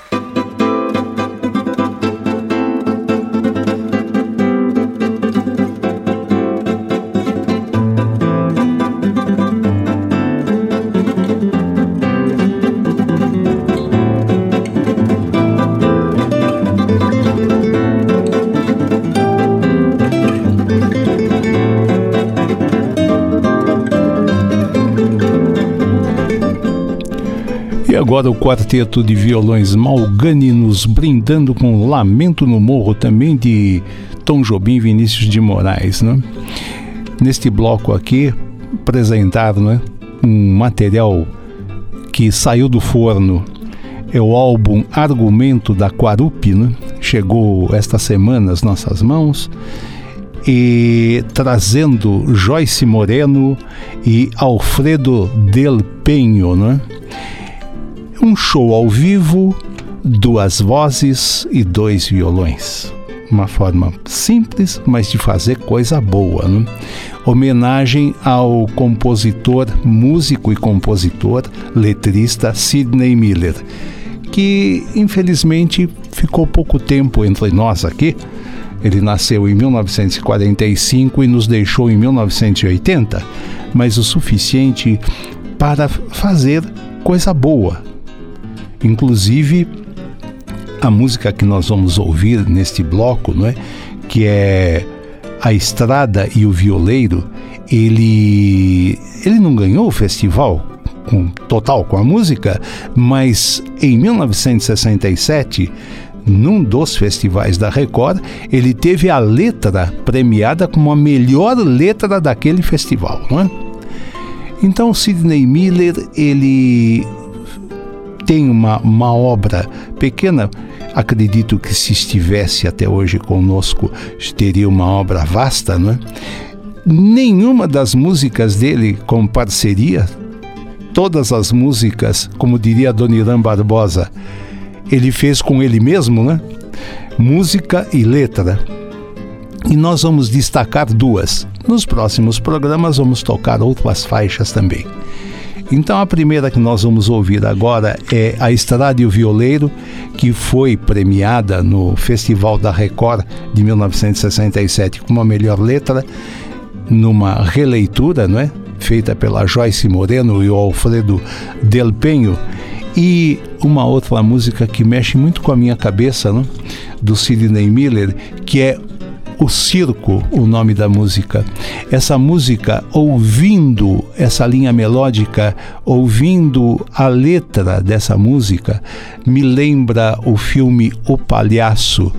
agora o quarteto de violões Malgani nos brindando com Lamento no Morro, também de Tom Jobim e Vinícius de Moraes. Né? Neste bloco aqui, apresentaram né, um material que saiu do forno. É o álbum Argumento da Quarupi, né? chegou esta semana às nossas mãos e trazendo Joyce Moreno e Alfredo Del Penho, né? Show ao vivo, duas vozes e dois violões. Uma forma simples, mas de fazer coisa boa. Né? Homenagem ao compositor, músico e compositor, letrista Sidney Miller, que infelizmente ficou pouco tempo entre nós aqui. Ele nasceu em 1945 e nos deixou em 1980, mas o suficiente para fazer coisa boa, Inclusive, a música que nós vamos ouvir neste bloco, não é? que é A Estrada e o Violeiro, ele, ele não ganhou o festival com, total com a música, mas em 1967, num dos festivais da Record, ele teve a letra premiada como a melhor letra daquele festival. Não é? Então, Sidney Miller, ele tem uma, uma obra pequena, acredito que se estivesse até hoje conosco, teria uma obra vasta, não é? Nenhuma das músicas dele com parceria, todas as músicas, como diria Dona Irã Barbosa, ele fez com ele mesmo, né? Música e letra. E nós vamos destacar duas. Nos próximos programas vamos tocar outras faixas também. Então a primeira que nós vamos ouvir agora é A Estrada e o Violeiro, que foi premiada no Festival da Record de 1967 com a melhor letra, numa releitura, não é? Feita pela Joyce Moreno e o Alfredo Del Penho. E uma outra música que mexe muito com a minha cabeça, não? do Sidney Miller, que é o Circo, o nome da música. Essa música, ouvindo essa linha melódica, ouvindo a letra dessa música, me lembra o filme O Palhaço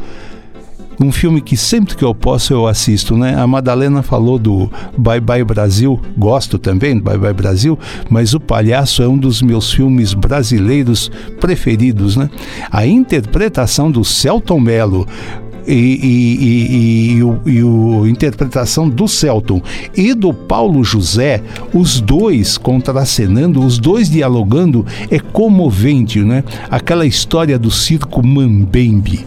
um filme que sempre que eu posso eu assisto, né? A Madalena falou do Bye Bye Brasil, gosto também do Bye Bye Brasil, mas O Palhaço é um dos meus filmes brasileiros preferidos, né? A interpretação do Celton Mello e, e, e, e, o, e o interpretação do Celton e do Paulo José, os dois contracenando, os dois dialogando, é comovente, né? Aquela história do circo Mambembe.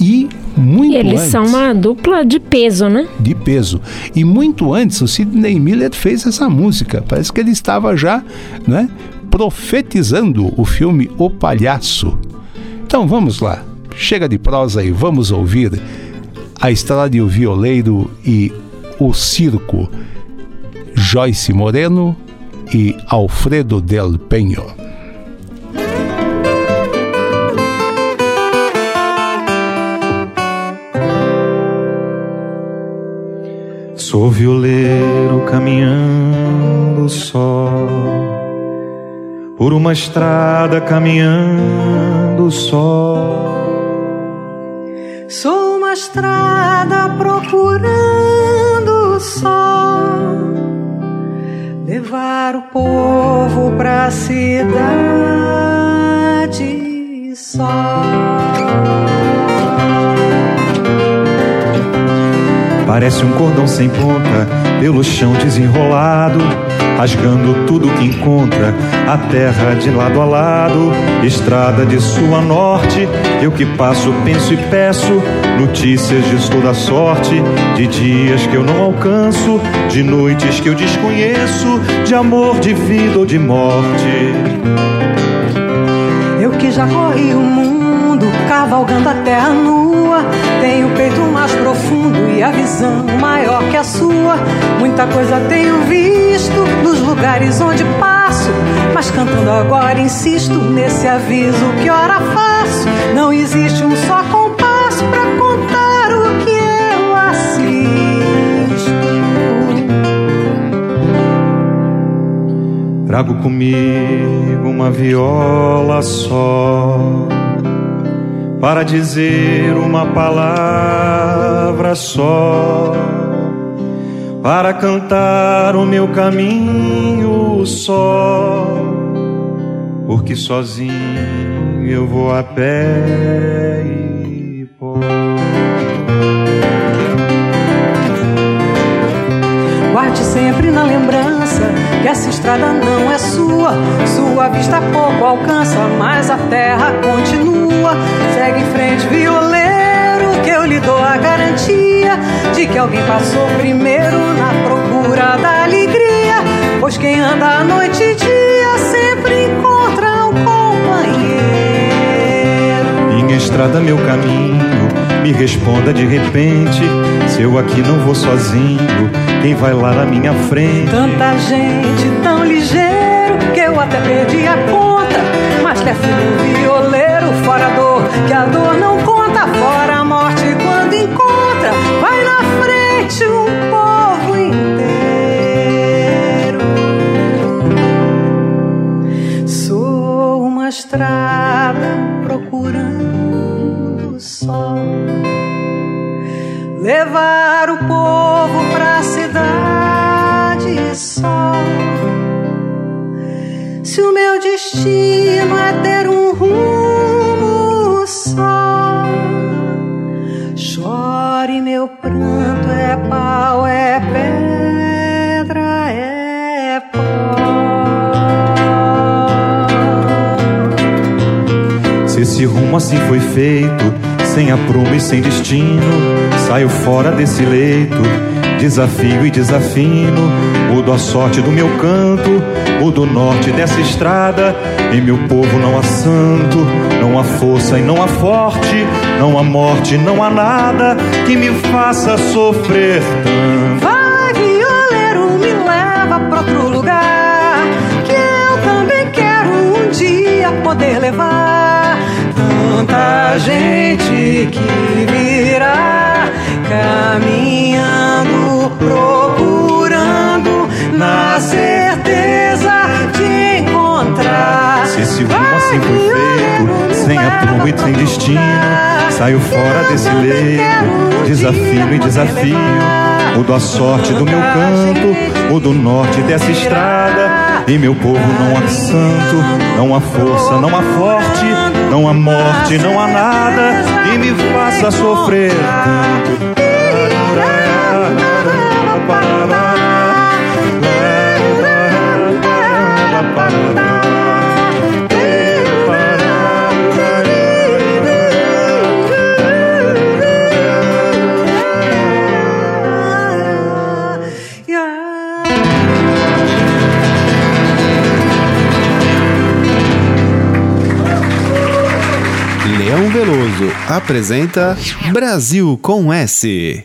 E muito e eles antes, são uma dupla de peso, né? De peso. E muito antes, o Sidney Miller fez essa música. Parece que ele estava já, né? Profetizando o filme O Palhaço. Então vamos lá. Chega de prosa e vamos ouvir a Estrada de o Violeiro e o Circo, Joyce Moreno e Alfredo Del Penho. Sou violeiro caminhando só por uma estrada caminhando só Sou uma estrada procurando só levar o povo pra cidade só. Parece um cordão sem ponta pelo chão desenrolado rasgando tudo que encontra, a terra de lado a lado, estrada de sul a norte. Eu que passo, penso e peço notícias de toda sorte, de dias que eu não alcanço, de noites que eu desconheço, de amor, de vida ou de morte. Eu que já corri o mundo, cavalgando a terra nua, tenho o peito mais profundo e a visão maior que a sua. Muita coisa tenho visto nos lugares onde passo, mas cantando agora insisto nesse aviso que ora faço. Não existe um só compasso Trago comigo uma viola só. Para dizer uma palavra só, para cantar o meu caminho só, porque sozinho eu vou a pé e pó. Guarde sempre na lembrança que essa estrada não é sua. Sua vista pouco alcança, mas a terra continua. Segue em frente, violeiro, que eu lhe dou a garantia de que alguém passou primeiro na procura da alegria. Pois quem anda à noite e dia sempre encontra um companheiro. Minha estrada, meu caminho, me responda de repente. Se eu aqui não vou sozinho, quem vai lá na minha frente? Tanta gente tão ligeiro que eu até perdi a conta. Mas que é filho violeiro, fora dor, que a dor não conta, fora a morte quando encontra. Vai na frente um povo levar o povo pra cidade só. Se o meu destino é ter um rumo só. choro e meu pranto é pau, é pedra, é pó. Se esse rumo assim foi feito, sem aprumo e sem destino, saio fora desse leito desafio e desafino, mudo a sorte do meu canto, mudo o norte dessa estrada. Em meu povo não há santo, não há força e não há forte, não há morte, não há nada que me faça sofrer tanto. Vai, violeiro, me leva pra outro lugar, que eu também quero um dia poder levar gente que virá caminhando, procurando na certeza de encontrar. Se esse rumo assim foi feito, sem aprumo e sem destino, saio fora desse leito, desafio e desafio. Mudo a sorte do meu canto, o norte dessa estrada. E meu povo não há santo, não há força, não há forte, não há morte, não há nada que me faça sofrer tanto. Apresenta Brasil com S.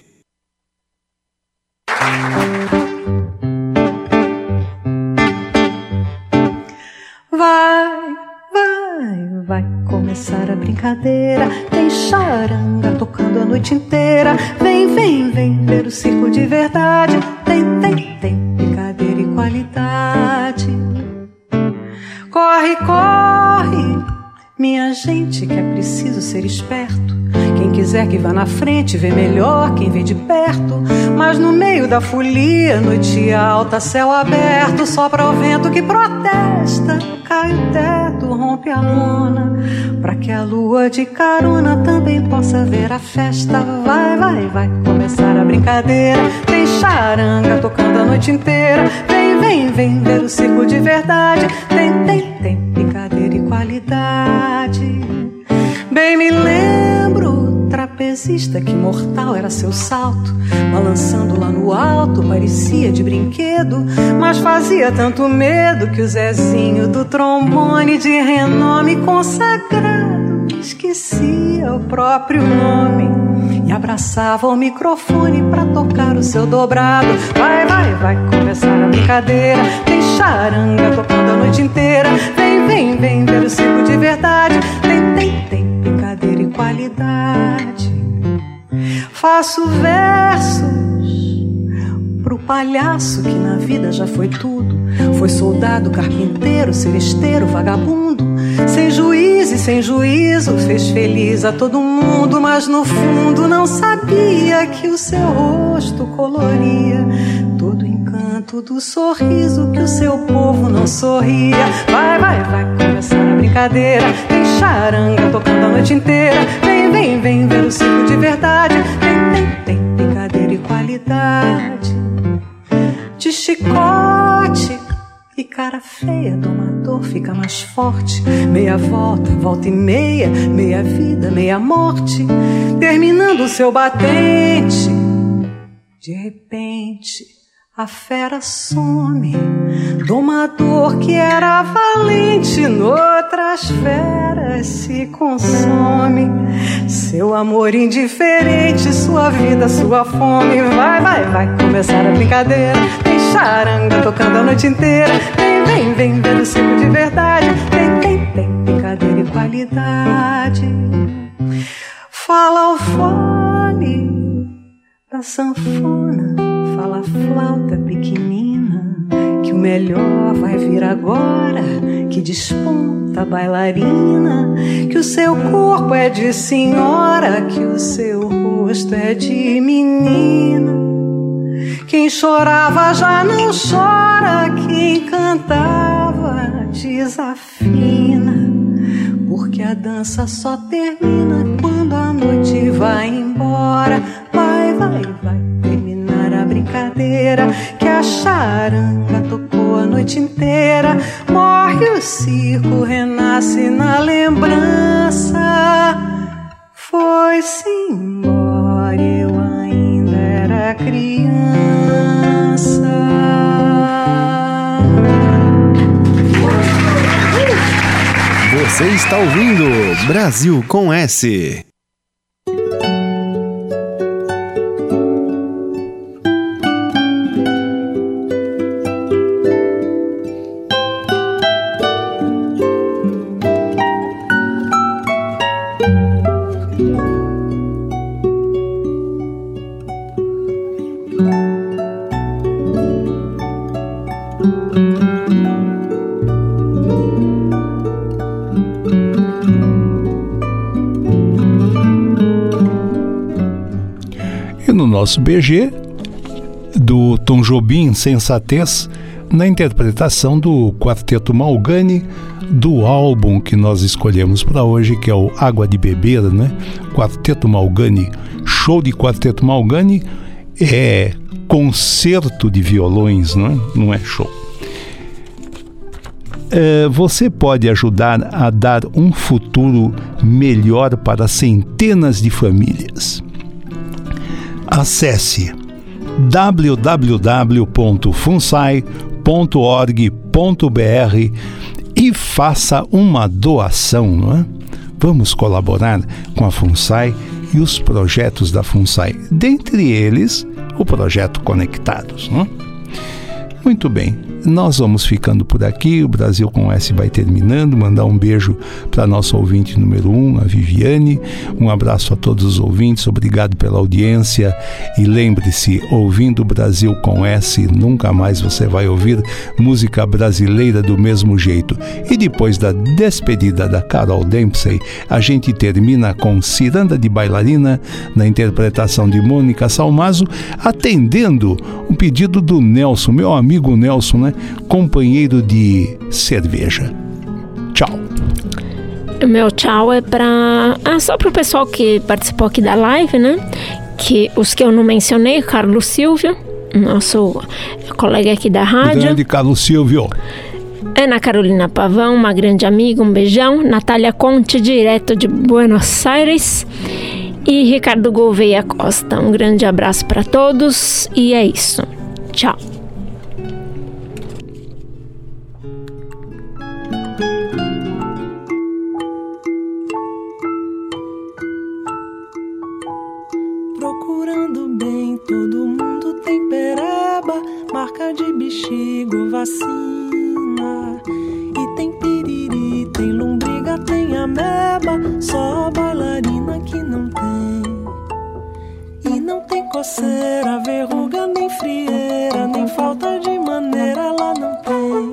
ser esperto. Quem quiser que vá na frente, vê melhor quem vem de perto. Mas no meio da folia, noite alta, céu aberto, sopra o vento que protesta. Cai o teto, rompe a lona, pra que a lua de carona também possa ver a festa. Vai, vai, vai começar a brincadeira. Tem charanga tocando a noite inteira. Vem, vem, vem ver o circo de verdade. Tem, tem, tem brincadeira e qualidade. Bem me lembro, trapezista, que mortal era seu salto. Balançando lá no alto, parecia de brinquedo, mas fazia tanto medo que o Zezinho do trombone de renome consagrado esquecia o próprio nome e abraçava o microfone pra tocar o seu dobrado. Vai, vai, vai começar a brincadeira. Tem charanga tocando a noite inteira. Vem, vem, vem ver o circo de verdade. Qualidade. Faço versos pro palhaço que na vida já foi tudo. Foi soldado, carpinteiro, celesteiro, vagabundo. Sem juiz e sem juízo, fez feliz a todo mundo, mas no fundo não sabia que o seu rosto coloria todo o encanto do sorriso que o seu povo não sorria. Vai, vai, vai começar a brincadeira. Tem charanga tocando a noite inteira. Vem, vem, vem ver o circo de verdade. Tem, tem, tem brincadeira e qualidade. De chicote e cara feia, domador fica mais forte. Meia volta, volta e meia, meia vida, meia morte. Terminando o seu batente, de repente a fera some. Domador que era valente, noutras feras se consome. Seu amor indiferente, sua vida, sua fome. Vai, vai, vai começar a brincadeira. Tem charanga tocando a noite inteira. Vem, vem, vem ver o circo de verdade. Tem, tem, tem brincadeira e qualidade. Fala o fone da sanfona, fala flauta pequenina, que o melhor vai vir agora, que desponta a bailarina, que o seu corpo é de senhora, que o seu rosto é de menina. Quem chorava já não chora, quem cantava desafina. Porque a dança só termina quando a noite vai embora que a charanga tocou a noite inteira. Morre o circo, renasce na lembrança. Foi-se embora, eu ainda era criança. Você está ouvindo Brasil com S. nosso BG, do Tom Jobim, Sensatez, na interpretação do Quarteto Malgani, do álbum que nós escolhemos para hoje, que é o Água de Beber, né? Quarteto Malgani, show de Quarteto Malgani é concerto de violões, não é, não é show. É, você pode ajudar a dar um futuro melhor para centenas de famílias acesse www.funsai.org.br e faça uma doação, não é? Vamos colaborar com a FUNSAI e os projetos da FUNSAI, dentre eles o projeto Conectados. Não é? Muito bem, nós vamos ficando por aqui. O Brasil com S vai terminando. Mandar um beijo para nosso ouvinte número um, a Viviane. Um abraço a todos os ouvintes. Obrigado pela audiência. E lembre-se, ouvindo o Brasil com S, nunca mais você vai ouvir música brasileira do mesmo jeito. E depois da despedida da Carol Dempsey, a gente termina com Ciranda de Bailarina, na interpretação de Mônica Salmazo, atendendo um pedido do Nelson, meu amigo Nelson, né? Companheiro de cerveja. Tchau. Meu tchau é para ah, só para o pessoal que participou aqui da live, né? Que os que eu não mencionei, Carlos Silvio, nosso colega aqui da rádio. Grande Carlos Silvio. Ana Carolina Pavão, uma grande amiga, um beijão. Natália Conte, direto de Buenos Aires. E Ricardo Gouveia Costa. Um grande abraço para todos e é isso. Tchau. Marca de bexigo, vacina. E tem piriri, tem lombriga, tem ameba. Só a bailarina que não tem. E não tem coceira, verruga, nem frieira, nem falta de maneira, ela não tem.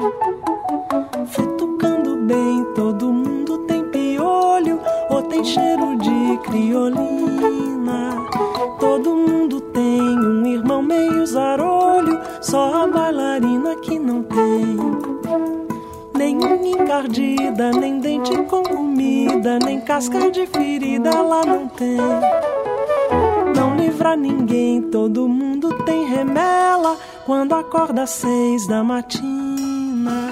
Futucando bem, todo mundo tem piolho, ou tem cheiro de criolina. Todo mundo tem um irmão meio zarolho só a bailarina que não tem unha encardida, nem dente com comida, nem casca de ferida ela não tem. Não livra ninguém, todo mundo tem remela quando acorda às seis da matina.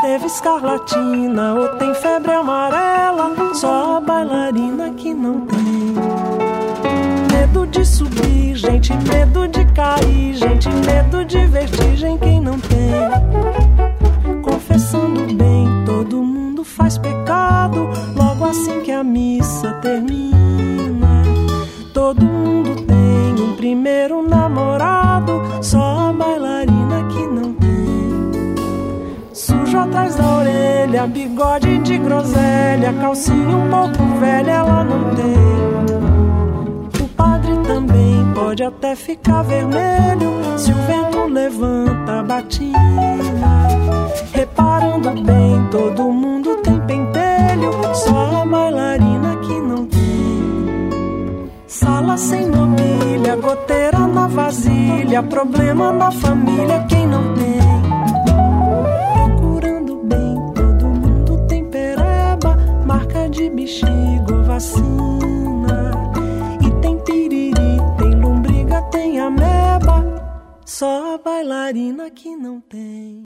Teve escarlatina ou tem febre amarela, só a bailarina que não tem medo de subir, gente, medo de cair, gente, medo de vertigem, quem não tem? Confessando bem, todo mundo faz pecado, logo assim que a missa termina. Todo mundo tem um primeiro namorado, só a bailarina que não tem. Sujo atrás da orelha, bigode de groselha, calcinha um pouco velha, ela não tem também pode até ficar vermelho se o vento levanta a batina. Reparando bem, todo mundo tem pentelho, só a bailarina que não tem. Sala sem mobília, goteira na vasilha, problema na família, quem não tem? Procurando bem, todo mundo tem pereba, marca de bexigo, vacina só bailarina que não tem.